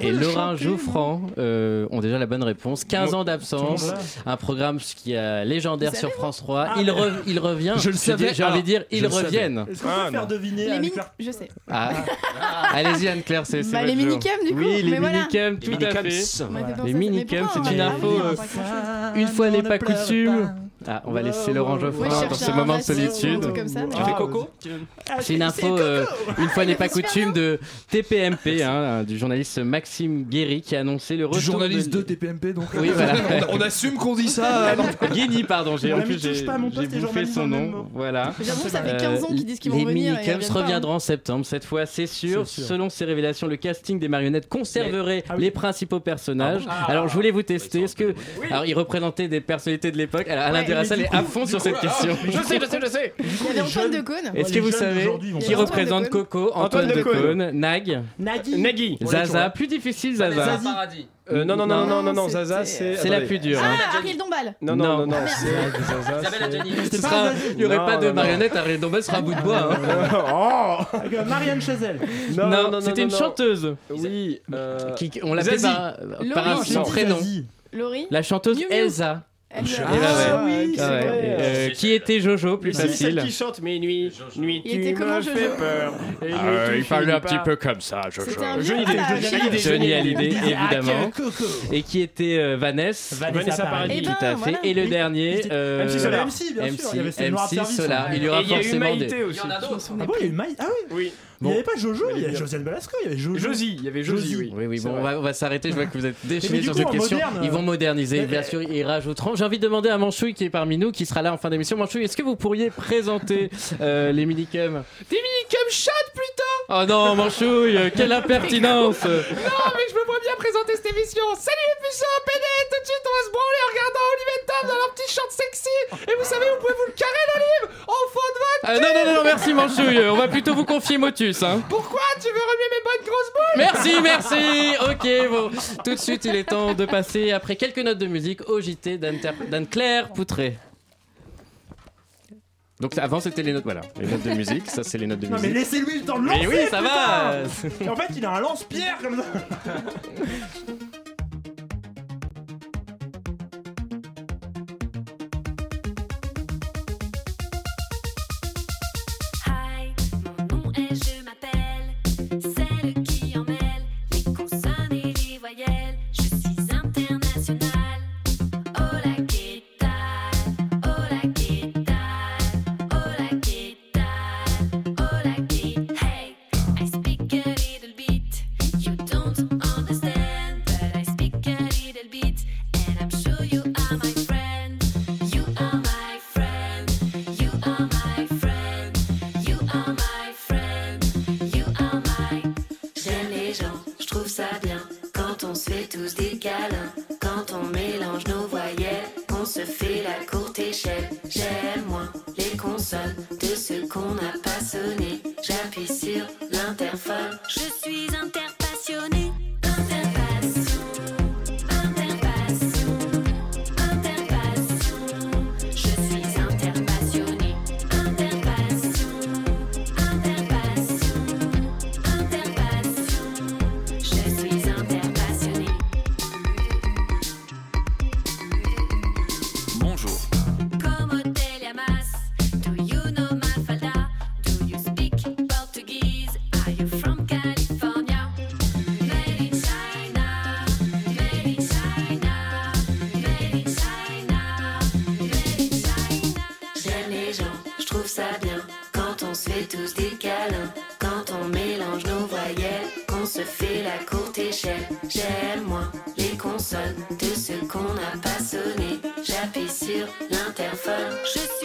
et Laurent Jouffran euh, ont déjà la bonne réponse. 15 ans d'absence, un programme qui est légendaire sur France 3. Ah, il, mais- re- il revient. Je le J'ai savais. dit- J'ai envie de dire, ils reviennent. Est-ce qu'on peut Ah, faire non. deviner Les mini... Je sais. Ah. Allez-y Anne-Claire, c'est c'est Bah, les minicums, du coup, Oui, les minicums, tout à fait. Les minicums, c'est une info. Une fois n'est pas coutume. Ah, on va laisser Laurent Ouais, Geoffrin je dans ce moment de solitude. comme ça, mais- Ah, fais Coco Ah, C'est une info euh, une fois n'est pas coutume de TPMP, hein, du journaliste Maxime Guéry qui a annoncé le retour Du journaliste de de TPMP, donc. Oui, voilà. on, on assume qu'on dit ça. Guigny, pardon, j'ai en plus j'ai bouffé son même nom. Voilà. J'avoue, ça fait 15 ans qu'ils disent qu'ils vont les revenir pas, reviendront en septembre. Cette fois, c'est sûr. Selon ces révélations, le casting des marionnettes conserverait oui. les principaux personnages. Alors, je voulais vous tester. Est-ce que alors ils représentaient des personnalités de l'époque Terrassal est à fond sur cette question. Je sais, je sais, je sais. Il y avait Antoine de Caunes. Est-ce que vous savez qui représente Coco Antoine de de Caunes. Caunes, Nag, Nagui. Zaza, plus difficile Zaza. Zazie. Euh, non, non, non, non, non, non, Zaza, c'est. C'est la plus dure. hein. Ah, Ariel Dombal. Non, non, non, non, Ah, c'est. Zaza, Isabelle Adjani. Il n'y aurait Non, pas de non, non. marionnette, Ariel Dombal sera à bout de bois. hein. Oh euh, Marianne Chazelle. Non, Non, non, non, c'était une non. chanteuse. Oui. euh, Qui, on l'appelait Zazie. par, par un prénom. Laurie. La chanteuse Miu Miu. Elsa. Ah ouais. oui, Ah ouais. vrai. Euh, qui était Jojo, plus Si, celle facile. qui chante Mes nuits, nuit, Il tu était comment, me Jojo fais peur. et nuit, Euh, tu il parlait un petit peu comme ça, Jojo. Johnny Hallyday, Johnny Hallyday. Évidemment. Coco. Et qui était euh, Vanessa. Vanessa Paradis. Eh Tout ben, à fait. Et le dernier, euh, MC Solar. MC, Solar. Il y aura Et il y a eu forcément des. Il y en a d'autres. Ah bon, il y a eu Maï. Ah oui. Il n'y avait pas Jojo, il y avait. Josiane Balasco, il y avait Jojo. Josie, il y avait Josie, oui. Oui, oui, bon, on va, on va s'arrêter. Je vois que vous êtes du sur coup, cette question. moderne, Ils vont euh, moderniser, bien sûr, ils rajouteront. J'ai envie de demander à Manchouille qui est parmi nous, qui sera là en fin d'émission. Manchouille, est-ce que vous pourriez présenter euh, les minicums? Des minicums chattes plutôt Oh non, Manchouille, euh, quelle impertinence Non, mais je me vois bien présenter cette émission. Salut les puceaux, PD Tout de suite, on va se branler merci Manchouille. On va plutôt vous confier Motus. Hein. Pourquoi Tu veux remuer mes bonnes grosses boules? Merci, merci. Ok, bon. Tout de suite, il est temps de passer, après quelques notes de musique, au JT d'Anne- d'Anne-Claire Poutré. Donc avant c'était les notes, voilà, les notes de musique, ça c'est les notes de Non, mais musique. laissez-lui le temps de Mais lancer. oui, ça va. putain. En fait, il a un lance-pierre comme ça. Шесть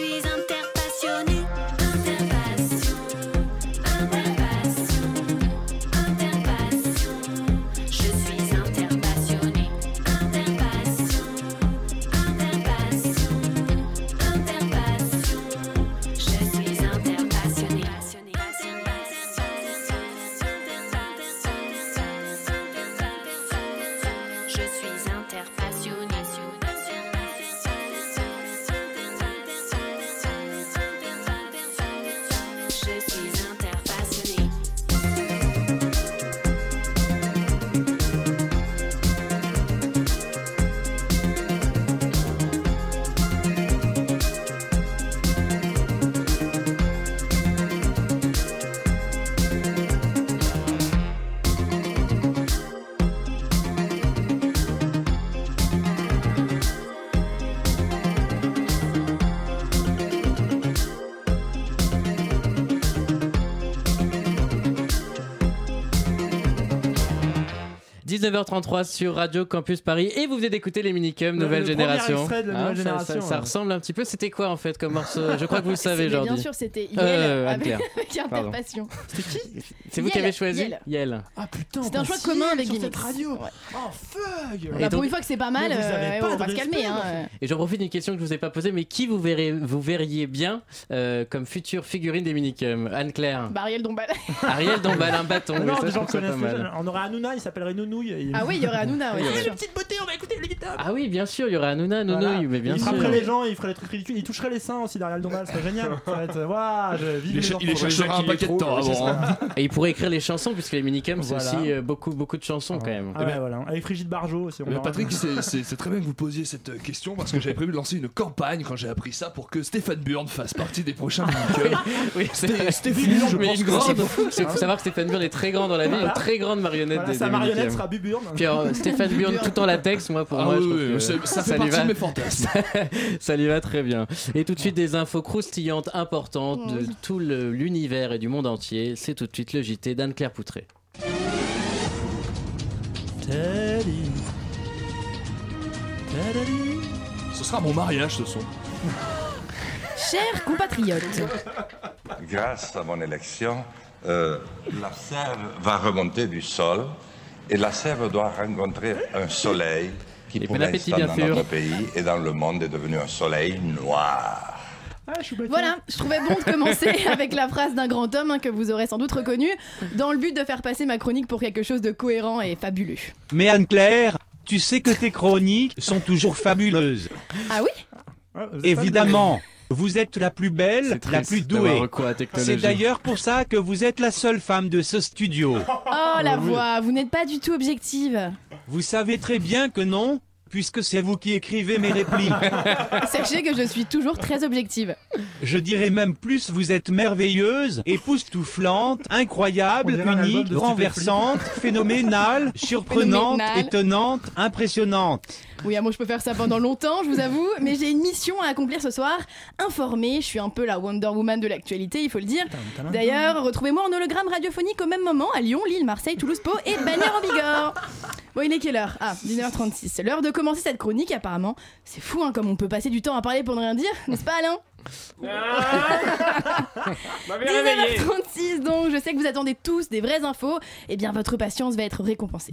19h33 sur Radio Campus Paris et vous venez d'écouter les Minicums Le- Nouvelle le Génération. extrait de la Nouvelle ça- Génération, Ça, ça ouais. ressemble un petit peu. C'était quoi en fait comme morceau? Je crois que vous le savez, Jordi. Bien sûr, c'était Yel Euh, avec, avec Pardon. Passion. C'est vous qui avez choisi? Yel. Yel. Putain, C'était un choix commun avec sur Gimmicks. cette radio. Ouais. Oh fuck Et Bah, donc- pour une fois que c'est pas mal, Mais vous avez euh, pas on de va se calmer. Hein. Et j'en profite d'une question que je vous ai pas posée, mais qui vous verrez, vous verriez bien euh, comme future figurine des Minicums Anne-Claire. Bah, Ariel Dombal. Ariel Dombal, un bâton. Non, ça, des je gens trouve ça pas mal. On aurait Hanouna, il s'appellerait Nounouille. et- Ah oui, il y aurait Hanouna, ouais, c'est sûr. Petite beauté, on va écouter le guitare. Ah oui, bien sûr, il y aurait Hanouna, Nounouille, Voilà. mais bien il sûr. frapperait les gens, il ferait des trucs ridicules, il toucherait les seins aussi le dommage, c'est génial. Ça va être, waouh, je vive Il les enfants. il cherchera un paquet de temps avant. hein. Et il pourrait écrire les chansons, puisque les minicums, c'est Voilà. aussi euh, beaucoup, beaucoup de chansons quand même. Ah ouais, voilà. Avec Frigide Barjot aussi. on ben, Patrick, c'est- très bien que vous posiez cette euh, question parce que j'avais prévu de lancer une campagne quand j'ai appris ça pour que Stéphane Burn fasse partie des prochains Minicums. Oui, c'était fou, je Mais pense une grande. Il faut savoir que Stéphane Burn est très grand dans la vie, Voilà. une très grande marionnette Voilà, des, sa des marionnette sera Buburn. Puis alors, Stéphane Burn tout en latex, moi pour Ah moi, oui, je trouve oui, que ça- fait partie va- de mes fantasmes. ça lui va très bien. Et tout de suite des infos croustillantes, importantes de tout l'univers et du monde entier. C'est tout de suite le JT d'Anne-Claire Poutré. Teddy. Teddy. Ce sera mon mariage ce son. Chers compatriotes, Grâce à mon élection, euh, la sève va remonter du sol et la sève doit rencontrer un soleil qui, Et pour l'instant, dans sûr. notre pays et dans le monde, est devenu un soleil noir. Ah, je suis bête. voilà, je trouvais bon de commencer avec la phrase d'un grand homme hein, que vous aurez sans doute reconnu, dans le but de faire passer ma chronique pour quelque chose de cohérent et fabuleux. Mais Anne-Claire, tu sais que tes chroniques sont toujours fabuleuses. Ah oui? Êtes Évidemment, vous êtes la plus belle, la plus douée. C'est d'ailleurs pour ça que vous êtes la seule femme de ce studio. Oh la voix, vous n'êtes pas du tout objective. Vous savez très bien que non, puisque c'est vous qui écrivez mes répliques. Sachez que je suis toujours très objective. Je dirais même plus, vous êtes merveilleuse, époustouflante, incroyable, unique, renversante, phénoménale, surprenante, Phénoménale. étonnante, impressionnante. Oui, ah, moi je peux faire ça pendant longtemps, je vous avoue, mais j'ai une mission à accomplir ce soir. Informer, je suis un peu la Wonder Woman de l'actualité, il faut le dire. D'ailleurs, retrouvez-moi en hologramme radiophonique au même moment à Lyon, Lille, Marseille, Toulouse, Pau et Bagnères en Bigorre. Bon, il est quelle heure? Ah, 19h36. C'est l'heure de commencer cette chronique, apparemment. C'est fou, hein, comme on peut passer du temps à parler pour ne rien dire, n'est-ce pas, Alain réveillé. 19h36, donc je sais que vous attendez tous des vraies infos. Eh bien, votre patience va être récompensée.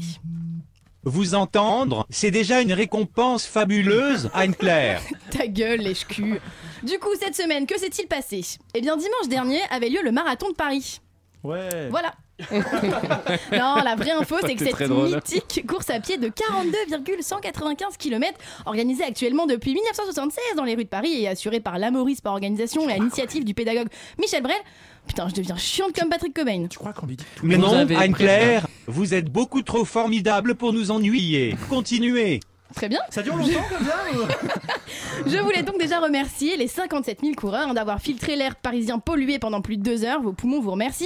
Vous entendre, c'est déjà une récompense fabuleuse, Anne-Claire. Ta gueule, lèche-cul. Du coup, cette semaine, que s'est-il passé? Eh bien, dimanche dernier avait lieu le marathon de Paris. Ouais. Voilà. non, la vraie info, c'est que cette mythique course à pied de 42,195 km, organisée actuellement depuis 1976 dans les rues de Paris et assurée par l'Amoris par organisation et à l'initiative du pédagogue Michel Brel. Putain, je deviens chiante comme Patrick Cobain. Tu crois qu'on lui dit Mais non, Anne-Claire, vous êtes beaucoup trop formidable pour nous ennuyer. Continuez. Très bien. Ça dure longtemps comme ça ou- Je voulais donc déjà remercier les 57 000 coureurs hein, d'avoir filtré l'air parisien pollué pendant plus de deux heures. Vos poumons vous remercient.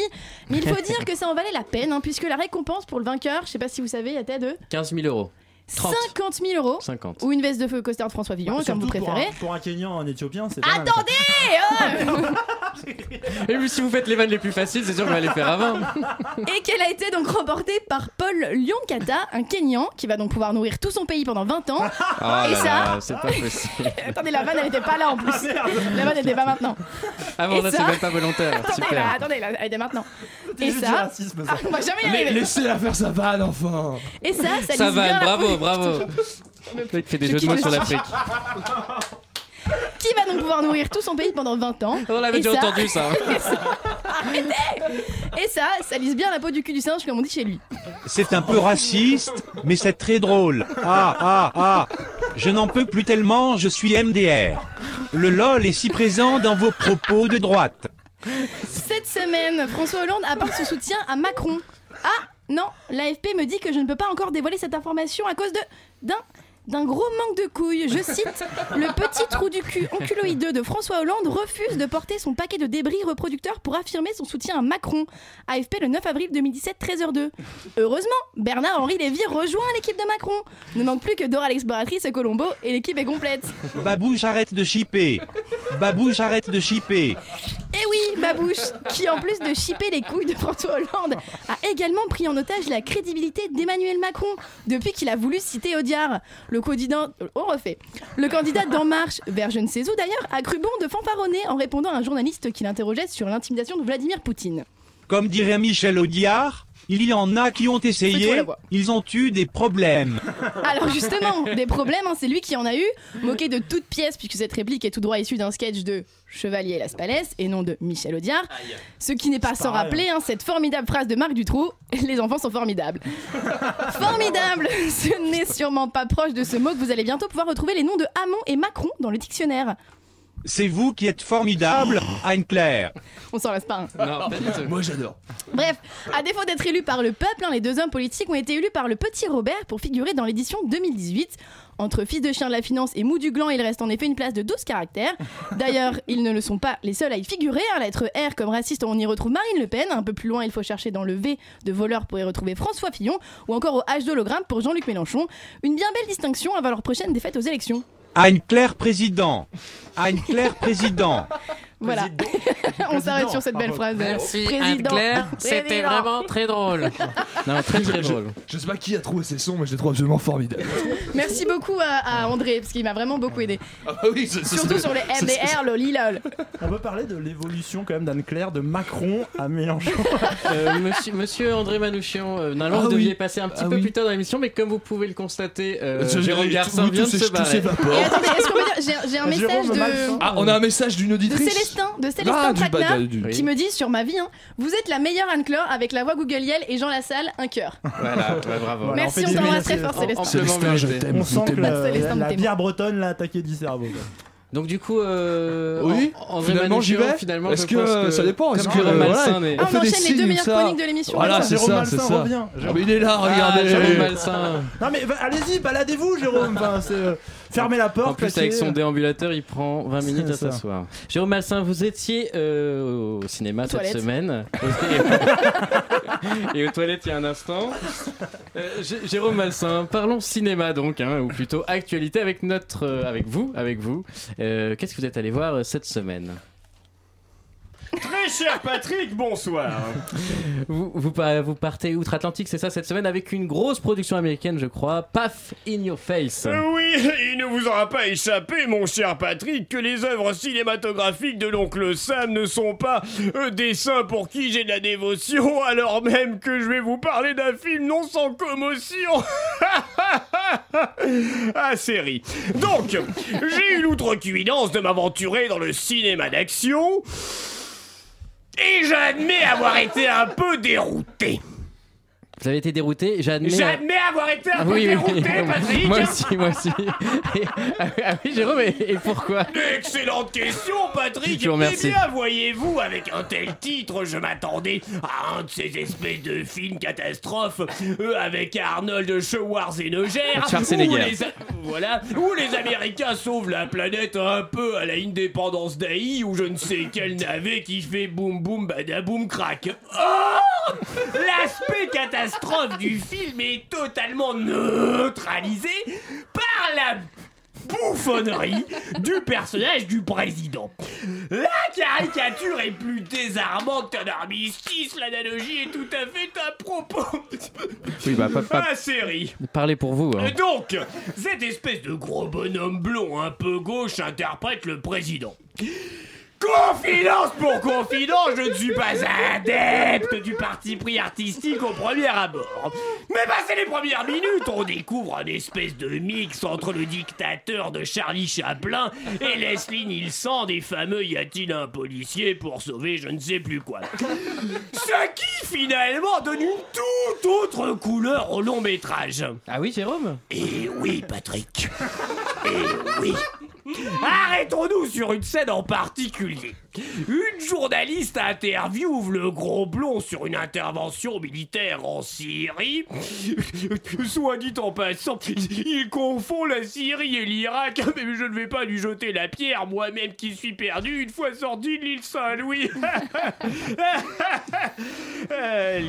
Mais il faut dire que ça en valait la peine, hein, puisque la récompense pour le vainqueur, je sais pas si vous savez, il y a tête de 15 000 euros. 30. 50 000 euros. 50. Ou une veste de feu coaster de François Villon, Bah, comme vous surtout pour un- préférez. Pour un Kenyan, un Éthiopien, c'est pas. Attendez oh Et puis si vous faites les vannes les plus faciles, c'est sûr qu'on va les faire avant. Et qu'elle a été donc remportée par Paul Lyonkata, un Kenyan, qui va donc pouvoir nourrir tout son pays pendant 20 ans. Oh Et là ça- là, c'est pas possible. Attendez, la vanne, elle était pas là en plus. la vanne, elle était pas maintenant. Ah bon, Et là, ça- c'est même pas volontaire. Attendez, là, Super. attendez, là, elle était maintenant. Et ça, racisme, ça. Ah, jamais y Mais laissez-la faire sa vanne enfin Et ça, ça, Ça va, la bravo, mec fait des Je jeux de mots sur l'Afrique. Qui va donc pouvoir nourrir tout son pays pendant 20 ans. On l'avait Et déjà ça- entendu ça. Et ça- Arrêtez Et ça, ça lise bien la peau du cul du singe, comme on dit chez lui. C'est un peu raciste, mais c'est très drôle. Ah, ah, ah. Je n'en peux plus tellement, je suis MDR. Le LOL est si présent dans vos propos de droite. Cette semaine, François Hollande apporte son soutien à Macron. Ah non, l'AFP me dit que je ne peux pas encore dévoiler cette information à cause de d'un d'un gros manque de couilles. Je cite Le petit trou du cul enculoïdeux de François Hollande refuse de porter son paquet de débris reproducteurs pour affirmer son soutien à Macron. AFP le 9 avril 2017, 13h02. Heureusement, Bernard-Henri Lévy rejoint l'équipe de Macron. Ne manque plus que Dora l'exploratrice et Colombo et l'équipe est complète. Babouche arrête de chipper. Babouche arrête de chipper. Eh oui, Babouche, qui en plus de chipper les couilles de François Hollande, a également pris en otage la crédibilité d'Emmanuel Macron depuis qu'il a voulu citer Audiard. Le Le candidat d'En Marche, vers je ne sais où d'ailleurs, a cru bon de fanfaronner en répondant à un journaliste qui l'interrogeait sur l'intimidation de Vladimir Poutine. Comme dirait Michel Audiard, il y en a qui ont essayé, ils ont eu des problèmes. Alors justement, des problèmes, hein, c'est lui qui en a eu, moqué de toute pièce, puisque cette réplique est tout droit issue d'un sketch de Chevalier Las Palais et non de Michel Audiard. Ce qui n'est pas sans pareil, rappeler hein, cette formidable phrase de Marc Dutroux Les enfants sont formidables. Formidable Ce n'est sûrement pas proche de ce mot que vous allez bientôt pouvoir retrouver les noms de Hamon et Macron dans le dictionnaire. C'est vous qui êtes formidable, Anne-Claire. On s'en lasse pas. hein. Non, pas du tout. Moi j'adore. Bref, à défaut d'être élus par le peuple, hein, les deux hommes politiques ont été élus par le petit Robert pour figurer dans l'édition 2018. Entre fils de chien de la finance et mou du gland, il reste en effet une place de 12 caractères. D'ailleurs, ils ne le sont pas les seuls à y figurer. À la lettre R comme raciste, on y retrouve Marine Le Pen. Un peu plus loin, il faut chercher dans le V de voleur pour y retrouver François Fillon. Ou encore au H d'hologramme pour Jean-Luc Mélenchon. Une bien belle distinction avant leur prochaine défaite aux élections. Anne-Claire président. Anne-Claire président. Voilà. on s'arrête sur cette belle phrase. Merci Président. Anne-Claire, c'était vraiment très drôle. Non, très très Je- drôle. Je sais pas qui a trouvé ces sons, mais je les trouve absolument formidables. Merci beaucoup à, à André, parce qu'il m'a vraiment beaucoup aidé. Ah oui, c'est- Surtout sur les MDR, loli lol. On peut parler de l'évolution quand même d'Anne-Claire de Macron à Mélenchon. Euh, monsieur, monsieur André Manouchian, euh, normalement Ah vous oui. deviez passer un petit Ah peu oui. plus tard dans l'émission, mais comme vous pouvez le constater, euh, Je- Jérôme oui, vient de se barrer. j'ai, un message de. Ah, on a un message d'une auditrice. Célestin, de Célestin Ah, du- Traquenard, du- qui me dit sur ma vie, hein, vous êtes la meilleure Anne-Claire avec la voix Google Yell et Jean Lassalle, un cœur. Voilà, ouais, bravo. Voilà, Merci, on des t'embrasse très fort, Célestin. Célestin. Je t'aime. On sent que la, la bière bretonne l'a attaqué du cerveau. Donc du coup, euh, Oui, An- André finalement j'y vais. Finalement, Est-ce que, ça dépend Est-ce que Jérôme voilà, Malsain n'est- Ah, on fait on des enchaîne les deux meilleures chroniques de l'émission. Voilà, Ah, c'est Jérôme ça, Malsain c'est ça. revient. Ah, mais il est là, Ah, regardez. Jérôme Malsain. Non mais allez-y, baladez-vous, Jérôme. Enfin, c'est, fermez la porte. En plus, avec son déambulateur, il prend 20 minutes à s'asseoir. Jérôme Malsain, vous étiez euh, au cinéma cette semaine. Et aux toilettes il y a un instant. Euh, Jérôme Malsain, parlons cinéma donc, hein, ou plutôt actualité avec notre, euh, avec vous, avec vous. Euh, Qu'est-ce que vous êtes allé voir euh, cette semaine? Très cher Patrick, bonsoir. vous, vous, pa- vous partez outre-Atlantique, c'est ça, cette semaine, avec une grosse production américaine, je crois. Paf in your face. Euh, Oui, il ne vous aura pas échappé, mon cher Patrick, que les œuvres cinématographiques de l'oncle Sam ne sont pas euh, des saints pour qui j'ai de la dévotion, alors même que je vais vous parler d'un film non sans commotion. ah, série. Donc, j'ai eu l'outrecuidance de m'aventurer dans le cinéma d'action. Et j'admets avoir été un peu dérouté. Vous avez été dérouté, j'admets. J'admets avoir été un Ah peu oui, dérouté, oui. Patrick. Moi aussi, moi aussi. Et- ah oui, ah Jérôme, et, et pourquoi? Excellente question, Patrick. Je vous remercie. Eh bien, voyez-vous, avec un tel titre, je m'attendais à un de ces espèces de films catastrophes euh, avec Arnold Schwarzenegger. Schwarzenegger. Où les, voilà, où les Américains sauvent la planète un peu à la Indépendance Day ou je ne sais quel navet qui fait boum boum badaboum crack. Or, l'aspect catastrophe du film est totalement neutralisé par la bouffonnerie du personnage du président. La caricature est plus désarmante qu'un armistice, l'analogie est tout à fait à propos. Oui, bah, pas- pas- La série. Parlez pour vous. hein. Et donc, cette espèce de gros bonhomme blond un peu gauche interprète le président. Confidence pour confidence, je ne suis pas adepte du parti pris artistique au premier abord. Mais passé les premières minutes, on découvre un espèce de mix entre le dictateur de Charlie Chaplin et Leslie Nielsen des fameux Y a-t-il un policier pour sauver je ne sais plus quoi. Ce qui finalement donne une toute autre couleur au long métrage. Ah oui, Jérôme? Et oui, Patrick. Et oui. Arrêtons-nous sur une scène en particulier. Une journaliste interviewe le gros blond sur une intervention militaire en Syrie. Soit dit en passant, il confond la Syrie et l'Irak, mais je ne vais pas lui jeter la pierre, moi-même qui suis perdu une fois sorti de l'île Saint-Louis.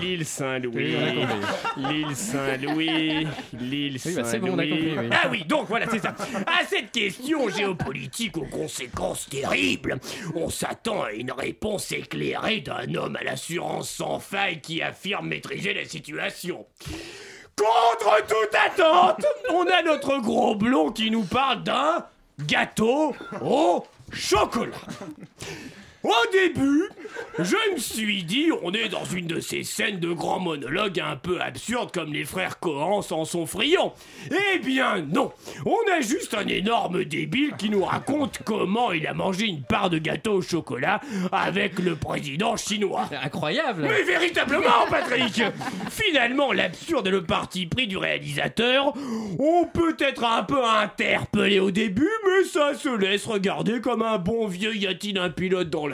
L'île Saint-Louis, l'île Saint-Louis, l'île bah, Saint-Louis. compris, oui. Ah oui, donc voilà, c'est ça. À cette question géopolitique aux conséquences terribles, on s'attend s'attend à une réponse éclairée d'un homme à l'assurance sans faille qui affirme maîtriser la situation. Contre toute attente, on a notre gros blond qui nous parle d'un gâteau au chocolat. Au début, je me suis dit, on est dans une de ces scènes de grands monologues un peu absurdes comme les frères Cohen s'en sont friands. Eh bien non, on a juste un énorme débile qui nous raconte comment il a mangé une part de gâteau au chocolat avec le président chinois. Incroyable Mais véritablement, Patrick Finalement, l'absurde et le parti pris du réalisateur ont peut-être un peu interpellé au début, mais ça se laisse regarder comme un bon vieux y a-t-il un pilote dans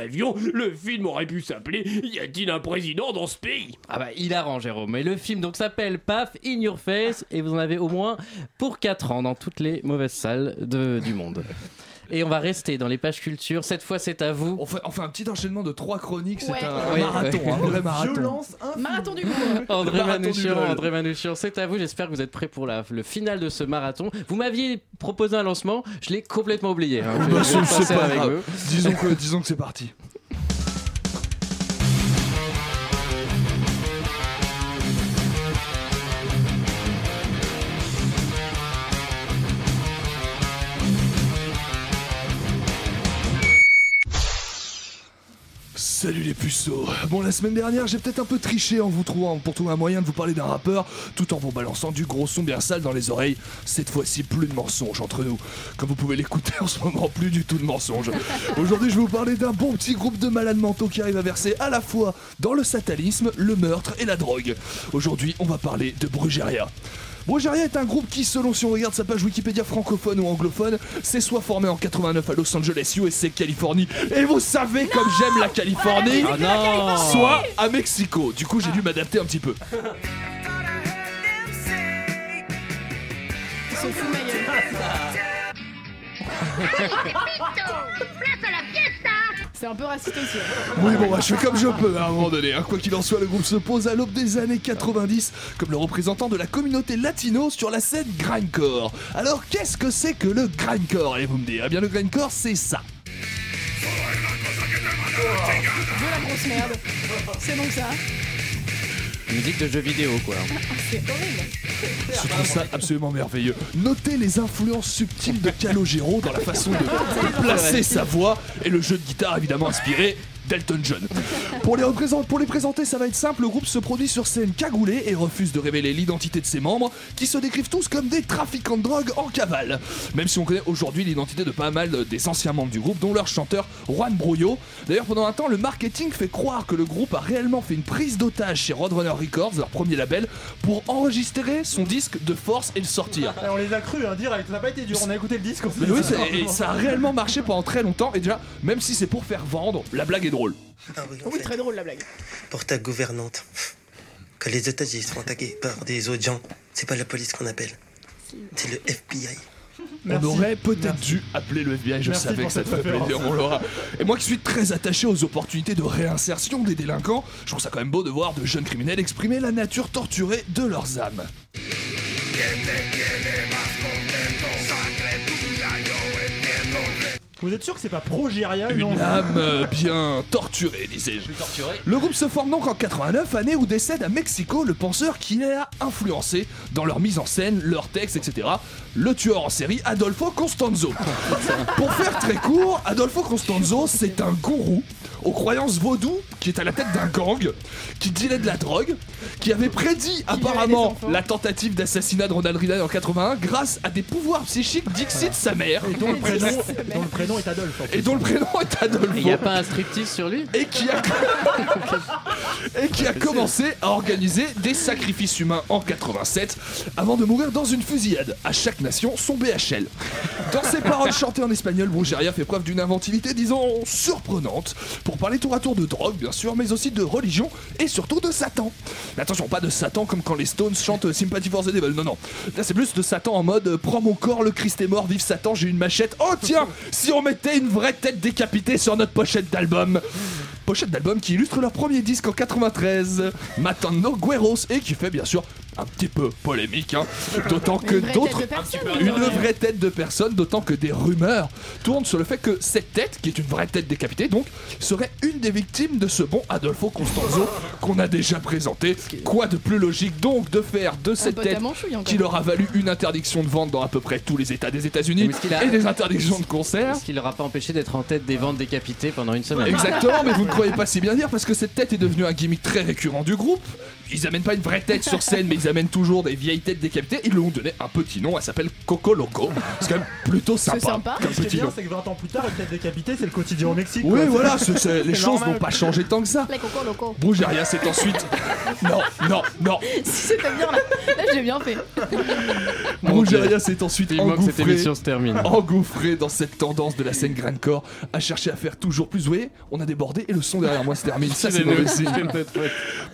Le film aurait pu s'appeler Y a-t-il un président dans ce pays? Ah bah hilarant Jérôme. Et le film donc s'appelle Paf in your face et vous en avez au moins pour 4 ans dans toutes les mauvaises salles de- du monde. Et on va rester dans les pages culture. Cette fois c'est à vous. On fait, on fait un petit enchaînement de trois chroniques, c'est Ouais. un marathon, ouais. un vrai marathon. Violence Marathon du coup. André Marathon du Manouchian. André Manouchian, c'est à vous. J'espère que vous êtes prêts pour la- le final de ce marathon. Vous m'aviez proposé un lancement, je l'ai complètement oublié. hein. Je- Bah, je pas avec. Disons que, disons que c'est parti. Salut les puceaux Bon la semaine dernière j'ai peut-être un peu triché en vous trouvant pour trouver un moyen de vous parler d'un rappeur tout en vous balançant du gros son bien sale dans les oreilles. Cette fois-ci plus de mensonges entre nous. Comme vous pouvez l'écouter en ce moment plus du tout de mensonges. Aujourd'hui je vais vous parler d'un bon petit groupe de malades mentaux qui arrive à verser à la fois dans le satanisme, le meurtre et la drogue. Aujourd'hui on va parler de Brugeria. Brugeria est un groupe qui, selon si on regarde sa page Wikipédia francophone ou anglophone, s'est soit formé en 89 à Los Angeles, USA, Californie. Et vous savez comme j'aime la Californie, Ah non soit à Mexico. Du coup, j'ai dû m'adapter un petit peu. Ma gueule. C'est un peu raciste aussi. hein. Oui, bon, bah, je fais comme je peux hein, à un moment donné. hein. Quoi qu'il en soit, le groupe se pose à l'aube des années 90 comme le représentant de la communauté latino sur la scène grindcore. Alors, qu'est-ce que c'est que le grindcore? Allez, vous me dire. Eh bien, le grindcore, c'est ça. De la grosse merde. C'est donc ça. Musique de jeu vidéo quoi. C'est horrible. Je trouve ça absolument merveilleux. Notez les influences subtiles de Calogero dans la façon de placer sa voix et le jeu de guitare évidemment inspiré d'Elton John. Pour les, représent- pour les présenter, ça va être simple. Le groupe se produit sur scène cagoulé et refuse de révéler l'identité de ses membres qui se décrivent tous comme des trafiquants de drogue en cavale. Même si on connaît aujourd'hui l'identité de pas mal des anciens membres du groupe, dont leur chanteur Juan Brullo. D'ailleurs, pendant un temps, le marketing fait croire que le groupe a réellement fait une prise d'otage chez Roadrunner Records, leur premier label, pour enregistrer son disque de force et le sortir. Eh, On les a cru, hein, direct. Ça n'a pas été dur. On a écouté le disque. on Mais oui, ça, et ça a réellement marché pendant très longtemps. Et déjà, même si c'est pour faire vendre, la blague est drôle. Ah oui, en Oui, fait, très drôle la blague. pour ta gouvernante. Quand les otages sont attaqués par des autres gens, c'est pas la police qu'on appelle. C'est le FBI. Merci. On aurait peut-être dû appeler le FBI, je Merci savais pour que ça te cette ferait plaisir, mon Laura. Et moi qui suis très attaché aux opportunités de réinsertion des délinquants, je trouve ça quand même beau de voir de jeunes criminels exprimer la nature torturée de leurs âmes. Vous êtes sûr que c'est pas Progéria non Une âme euh, bien torturée, disais-je. Le groupe se forme donc en 89, année où décède à Mexico le penseur qui les a influencés dans leur mise en scène, leurs textes, etc. Le tueur en série Adolfo Constanzo. Pour faire très court, Adolfo Constanzo, c'est un gourou aux croyances vaudou qui est à la tête d'un gang, qui dealait de la drogue, qui avait prédit apparemment la tentative d'assassinat de Ronald Reagan en 81 grâce à des pouvoirs psychiques d'Ixit sa mère. Et dont le prénom, dont le prénom est Adolphe. Et dont le prénom est Adolfo. Il n'y a pas un striptease sur lui? Et qui a et qui a commencé à organiser des sacrifices humains en 87 avant de mourir dans une fusillade. À chaque nation son BHL. Dans ses paroles chantées en espagnol, Brugeria fait preuve d'une inventivité, disons, surprenante pour parler tour à tour de drogue, bien sûr, mais aussi de religion et surtout de Satan. Mais attention, pas de Satan comme quand les Stones chantent Sympathy for the Devil. Non, non. Là, c'est plus de Satan en mode euh, Prends mon corps, le Christ est mort, vive Satan, j'ai une machette. Oh tiens, si on mettait une vraie tête décapitée sur notre pochette d'album. Pochette d'album qui illustre leur premier disque en 93, Matando Gueros, et qui fait bien sûr un petit peu polémique, hein. d'autant que Une vraie d'autres, tête de personne, une vraie tête de personne, d'autant que des rumeurs tournent sur le fait que cette tête, qui est une vraie tête décapitée, donc, serait une des victimes de ce bon Adolfo Constanzo qu'on a déjà présenté. Quoi de plus logique donc de faire de cette tête qui leur a valu une interdiction de vente dans à peu près tous les États des États-Unis et des interdictions de concert? Ce qui leur a pas empêché d'être en tête des ventes décapitées pendant une semaine? Exactement, mais vous ne croyez pas si bien dire parce que cette tête est devenue un gimmick très récurrent du groupe. Ils amènent pas une vraie tête sur scène, mais ils amènent toujours des vieilles têtes décapitées. Ils lui ont donné un petit nom, elle s'appelle Coco Loco. C'est quand même plutôt sympa, comme Ce qui est petit bien, nom. c'est que 20 ans plus tard, une tête décapitée, c'est le quotidien au Mexique. Oui, quoi. voilà, c'est- c'est- les C'est choses normal. n'ont pas changé tant que ça. Les cocos locaux. Brugeria, c'est ensuite. Non, non, non. Si c'était bien là, là j'ai bien fait. Brugeria s'est ensuite manque que cette engouffré, émission se termine. engouffré dans cette tendance de la scène grindcore à chercher à faire toujours plus. Vous voyez, on a débordé et le son derrière moi se termine. Ça, c'est mauvais signe.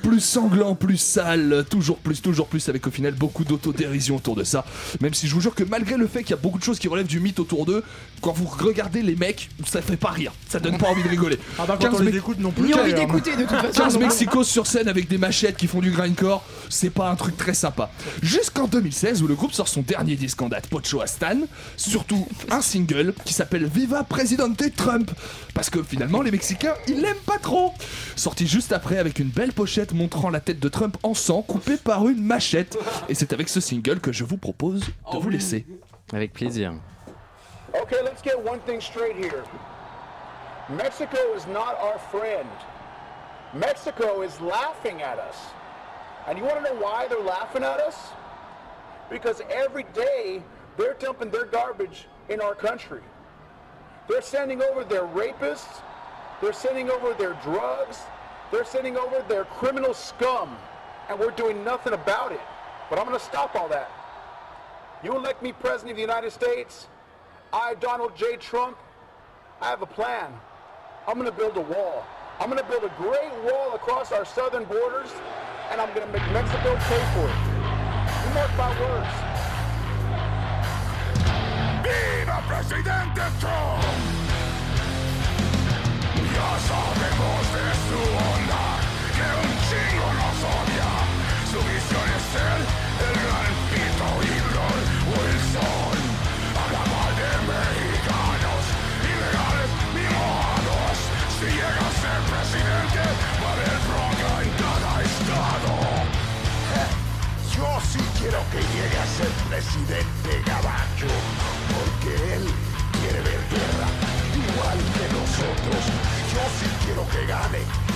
Plus sanglant, plus sale, toujours plus, toujours plus, avec au final beaucoup d'autodérision autour de ça. Même si je vous jure que malgré le fait qu'il y a beaucoup de choses qui relèvent du mythe autour d'eux, quand vous regardez les mecs, ça fait pas rire. Ça donne pas envie de rigoler. Ah bah, quand on 15 les écoute non plus. Ni envie d'écouter de toute façon. 15 Mexicos sur scène avec des machettes qui font du grindcore, c'est pas un truc très sympa. Jusqu'en 2016 où le groupe sort son dernier disque en date, Pocho Stan, surtout un single qui s'appelle Viva Presidente Trump. Parce que finalement les Mexicains, ils l'aiment pas trop. Sorti juste après avec une belle pochette montrant la tête de Trump en sang coupée par une machette. Et c'est avec ce single que je vous propose de vous laisser. Avec plaisir. Okay, let's get one thing straight here. Mexico is not our friend. Mexico is laughing at us. And you want to know why they're laughing at us? Because every day they're dumping their garbage in our country. They're sending over their rapists, they're sending over their drugs, they're sending over their criminal scum, and we're doing nothing about it. But I'm going to stop all that. You elect me president of the United States, I, Donald J. Trump, I have a plan. I'm going to build a wall. I'm going to build a great wall across our southern borders, and I'm going to make Mexico pay for it. You mark my words. ¡Viva Presidente Trump! Ya sabemos El gran pito y el sol a la madre mexicanos, ilegales ni mojados. Si llega a ser presidente, va a haber droga en cada estado. Yo sí quiero que llegue a ser presidente Gabacho, porque él quiere ver guerra igual que nosotros. Yo sí quiero que gane.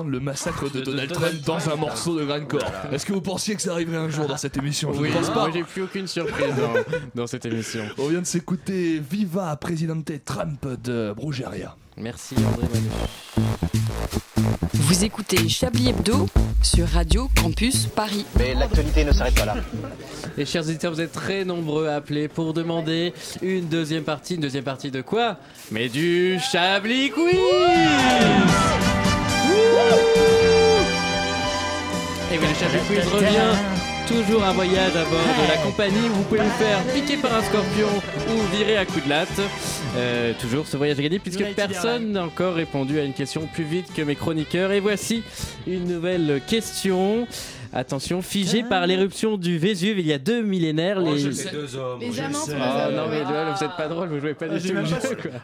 d'entendre le massacre de Donald Trump dans un morceau de Grindcore Est-ce que vous pensiez que ça arriverait un jour dans cette émission Je Oui, ne pense pas. moi, j'ai plus aucune surprise dans, dans cette émission. On vient de s'écouter Viva Presidente Trump de Brugeria. Merci André Manu. Vous écoutez Chablis Hebdo sur Radio Campus Paris. Mais l'actualité ne s'arrête pas là. Et chers auditeurs, vous êtes très nombreux à appeler pour demander une deuxième partie. Une deuxième partie de quoi? Mais du Chablis Quiz Et oui, le Chablis Quiz revient. Toujours un voyage à bord de la compagnie où vous pouvez vous faire piquer par un scorpion ou virer à coups de latte. Euh, toujours ce voyage à gagner puisque personne n'a encore répondu à une question plus vite que mes chroniqueurs. Et voici une nouvelle question. Attention, figée par l'éruption du Vésuve il y a deux millénaires, Oh, les... je sais. deux hommes, Les je amants sont les Ah non mais vous êtes pas drôle, vous jouez pas Ah, du tout.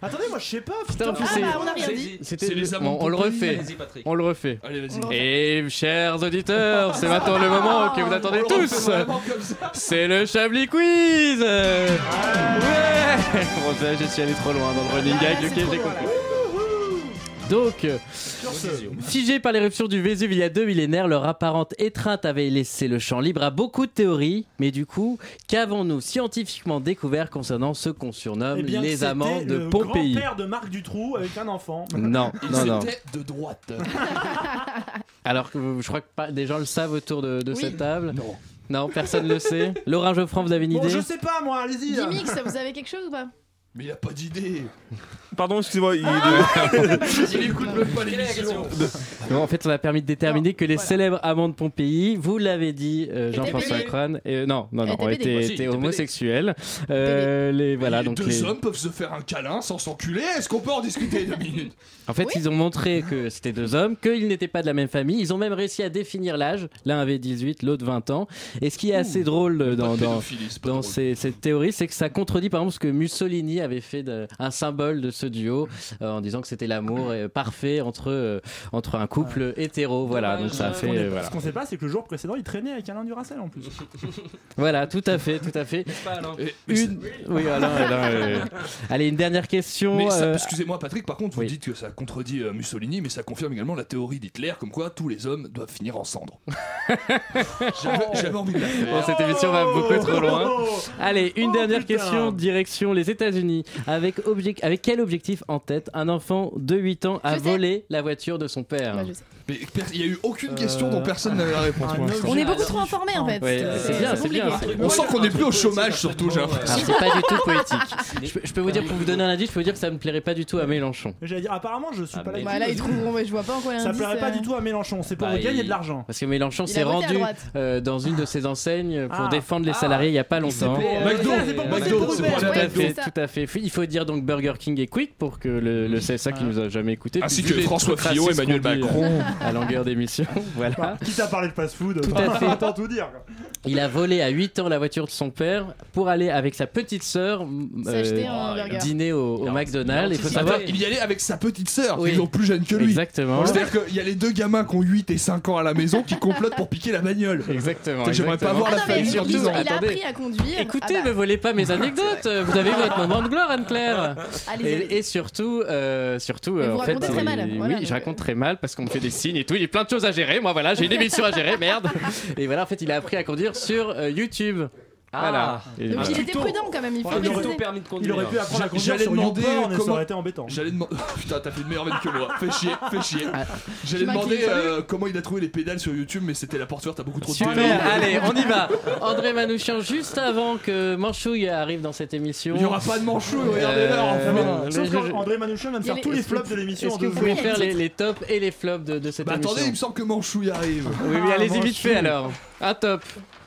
Attendez, moi je sais pas, Putain, Ah c'est- bah, on a rien dit. C'était les amants Bon, on le refait. Vas-y, Patrick. On le refait. Allez, vas-y. Et chers auditeurs, c'est maintenant le moment que vous attendez tous. C'est le Chablis Quiz. Ouais. Bon, ça, je suis allé trop loin dans le running gag. Ok, j'ai compris. Donc, euh, figé par l'éruption du Vésuve il y a deux millénaires, leur apparente étreinte avait laissé le champ libre à beaucoup de théories. Mais du coup, qu'avons-nous scientifiquement découvert concernant ce qu'on surnomme Eh bien, les amants de le Pompéi? grand-père de Marc Dutroux avec un enfant. Non, Ils non, non. de droite. Alors que je crois que pas, des gens le savent autour de, de Oui. cette table. Non. Non, personne ne le sait. Laurent Geoffrand, vous avez une Bon, idée? je sais pas moi, allez-y. Gimix, vous avez quelque chose ou pas? Mais il a pas d'idée. Pardon, excusez-moi. il- Il écoute même pas l'émission. Non, en fait, on a permis de déterminer que les célèbres amants de Pompéi, vous l'avez dit, euh, Jean-François. Crane, et, non, non, non, Étaient ont été, homosexuels. Euh, les, voilà, donc deux les- hommes peuvent se faire un câlin sans s'enculer. Est-ce qu'on peut en discuter deux minutes? En fait, ils ont montré que c'était deux hommes, qu'ils n'étaient pas de la même famille. Ils ont même réussi à définir l'âge. L'un avait 18, l'autre 20 ans. Et ce qui est assez drôle euh, dans, ces- cette théorie, c'est que ça contredit par exemple ce que Mussolini avait fait de- un symbole de ce duo euh, en disant que c'était l'amour euh, parfait entre, euh, entre un couple hétéro. Voilà, donc ça a Ce fait. est- euh, voilà. Ce qu'on sait pas, c'est que le jour précédent, il traînait avec Alain Duracell en plus. Voilà, tout à fait, tout à fait. Une... Oui, Alain, Alain, Allez, une dernière question. Euh, excusez-moi Patrick, par contre, vous oui. dites que ça contredit euh, Mussolini, mais ça confirme également la théorie d'Hitler, comme quoi tous les hommes doivent finir en cendres. J'avais j'avais envie de la faire. Bon, cette émission va beaucoup trop loin. Allez, une Oh, dernière putain. question, direction les États-Unis. Avec, quel objectif en tête? Un enfant de 8 ans a volé la voiture de son père. Je sais. Mais il y a eu aucune question dont personne n'avait la réponse. pour l'instant. On est beaucoup trop informés en fait. C'est bien, c'est bien. On sent qu'on est plus au chômage, surtout, j'ai l'impression. Alors, c'est pas du tout poétique. Je peux, vous dire, pour vous donner un indice, je peux vous dire que ça me plairait pas du tout à Mélenchon. J'allais dire, apparemment, je suis Ah, pas là. Bah là, ils trouveront, mais je vois pas en quoi Ça plairait pas euh, du tout à Mélenchon, c'est pour Bah, gagner de l'argent. Parce que Mélenchon s'est rendu euh, dans une de ses enseignes pour Ah. défendre les Ah. salariés il y a pas longtemps. euh, McDo, c'est pour McDo, pour pour Tout à fait, c'est ça. tout à fait. Il faut dire donc Burger King et Quick pour que le, CSA qui nous a jamais écouté. Ainsi que François Fillon, Emmanuel Macron. Euh, à longueur d'émission. voilà. Bah, Quitte à parler de fast-food, Tout à fait. autant tout dire. Il a volé à 8 ans la voiture de son père pour aller avec sa petite sœur burger. dîner au, au McDonald's. Il faut savoir. il y allait avec sa petite sœur, Oui. toujours plus jeune que lui. Exactement. C'est-à-dire qu'il y a les deux gamins qui ont 8 et 5 ans à la maison qui complotent pour piquer la bagnole. Exactement. J'aimerais pas voir Ah la famille il, sur il 10 ans. a appris à conduire. Écoutez, Ah bah, me volez pas mes anecdotes. Vous avez votre moment de gloire, Anne-Claire. Allez-y. Et, et surtout, euh, surtout, euh, vous en fait, très mal, oui, je raconte très mal parce qu'on me fait des et tout. Il y a plein de choses à gérer. Moi, voilà, j'ai une émission à gérer, merde. Et voilà, en fait, il a appris à conduire sur euh, YouTube. Voilà. Et Donc voilà. il était prudent quand même, il faut il aurait permis de Il conduire. aurait pu apprendre à conduire sur demander YouPorn et ça comment- aurait été embêtant. J'allais demander. Putain, t'as fait une meilleure vanne que moi. Fais chier, fais chier. Ah. J'allais demander euh, comment il a trouvé les pédales sur YouTube, mais c'était la porte ouverte, t'as beaucoup trop de Super, allez, on y va. André Manouchian, juste avant que Manchouille arrive dans cette émission. Il y aura pas de manchou, regardez là, qu'André Manouchian vient de Il faire tous les flops de l'émission Est-ce que vous pouvez faire les, tops et les flops de, cette Bah émission attendez, il me semble que Manchou y arrive. Oui, oui, Ah, allez-y vite Manchouille. fait alors. Un top.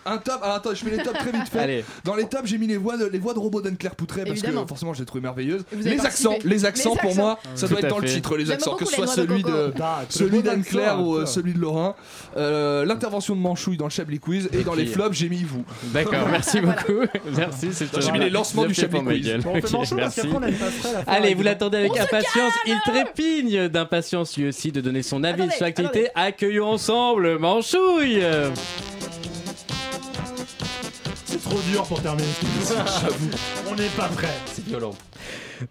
Un top, ah, attends, je fais les tops très vite fait. Allez. Dans les tops, j'ai mis les voix de, les voix de robot d'Anne-Claire Poutré parce Évidemment. que forcément, je l'ai trouvé merveilleuse. Vous avez Les accents, participé. les accents Les pour accents. moi, ça Tout doit être dans le fait. titre, les J'aime accents, que beaucoup ce soit les noix de celui coco. de Ah, celui bon d'Anne-Claire ou euh, celui de Lorrain. Euh, L'intervention de Manchouille dans le Chablis Quiz et, Et dans puis, les flops, j'ai mis vous. D'accord, merci beaucoup. Merci, c'est J'ai mis les lancements du Chablis Quiz. gueule. Bon, on fait Ok, manchot parce merci. qu'après on a une passerelle à faire. Allez, vous l'attendez avec impatience. Il trépigne d'impatience lui aussi de donner son avis Attendez, sur l'activité. Accueillons ensemble Manchouille. C'est trop dur pour terminer cette émission. J'avoue. On n'est pas prêt. C'est violent.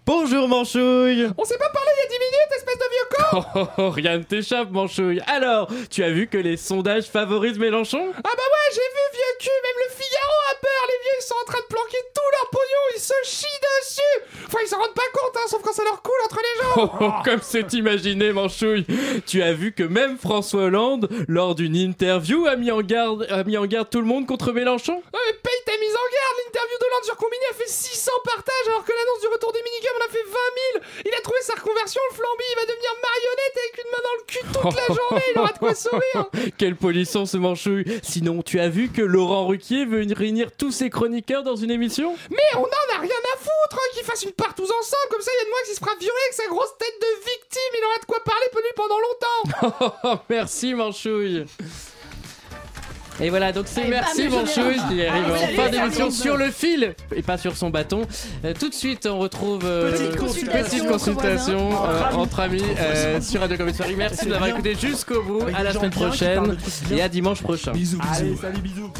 Bonjour Manchouille. On s'est pas parlé il y a 10 minutes, espèce de vieux con. Oh, oh, oh, rien ne t'échappe, Manchouille. Alors, tu as vu que les sondages favorisent Mélenchon? Ah bah ouais, j'ai vu vieux cul, même le Figaro a peur, les vieux ils sont en train de planquer tout leur pognon, ils se chient dessus. Enfin ils s'en rendent pas compte, hein, sauf quand ça leur coule entre les Oh, jambes oh, comme c'est imaginé, Manchouille. Tu as vu que même François Hollande, lors d'une interview, a mis en garde, a mis en garde tout le monde contre Mélenchon? Ouais, mais paye ta mise en garde, l'interview d'Hollande sur Combini a fait 600 partages alors que l'annonce du retour des minicums en a fait 20 000 Il a trouvé sa reconversion, le flambi, il va devenir marionnette avec une main dans le cul toute la journée, il aura de quoi sourire. Quel polisson ce Manchouille. Sinon, tu as vu que Laurent Ruquier veut réunir tous ses chroniqueurs dans une émission? Mais on en a rien à foutre hein, Qu'ils fassent une partouze ensemble, comme ça il y a de moi qui se fera violer avec sa grosse tête de victime, il aura de quoi parler pour lui pendant longtemps. Oh, merci Manchouille. Et voilà, donc c'est merci Manchouille général. qui arrive Ah, en salut, fin d'émission sur le fil et pas sur son bâton. Euh, tout de suite, on retrouve euh, Petite consultation petite euh, Entre amis. euh, sur Radio Campus Paris. Merci bien. écouté jusqu'au bout. Avec À la semaine prochaine de et à dimanche prochain. Allez, salut, bisous.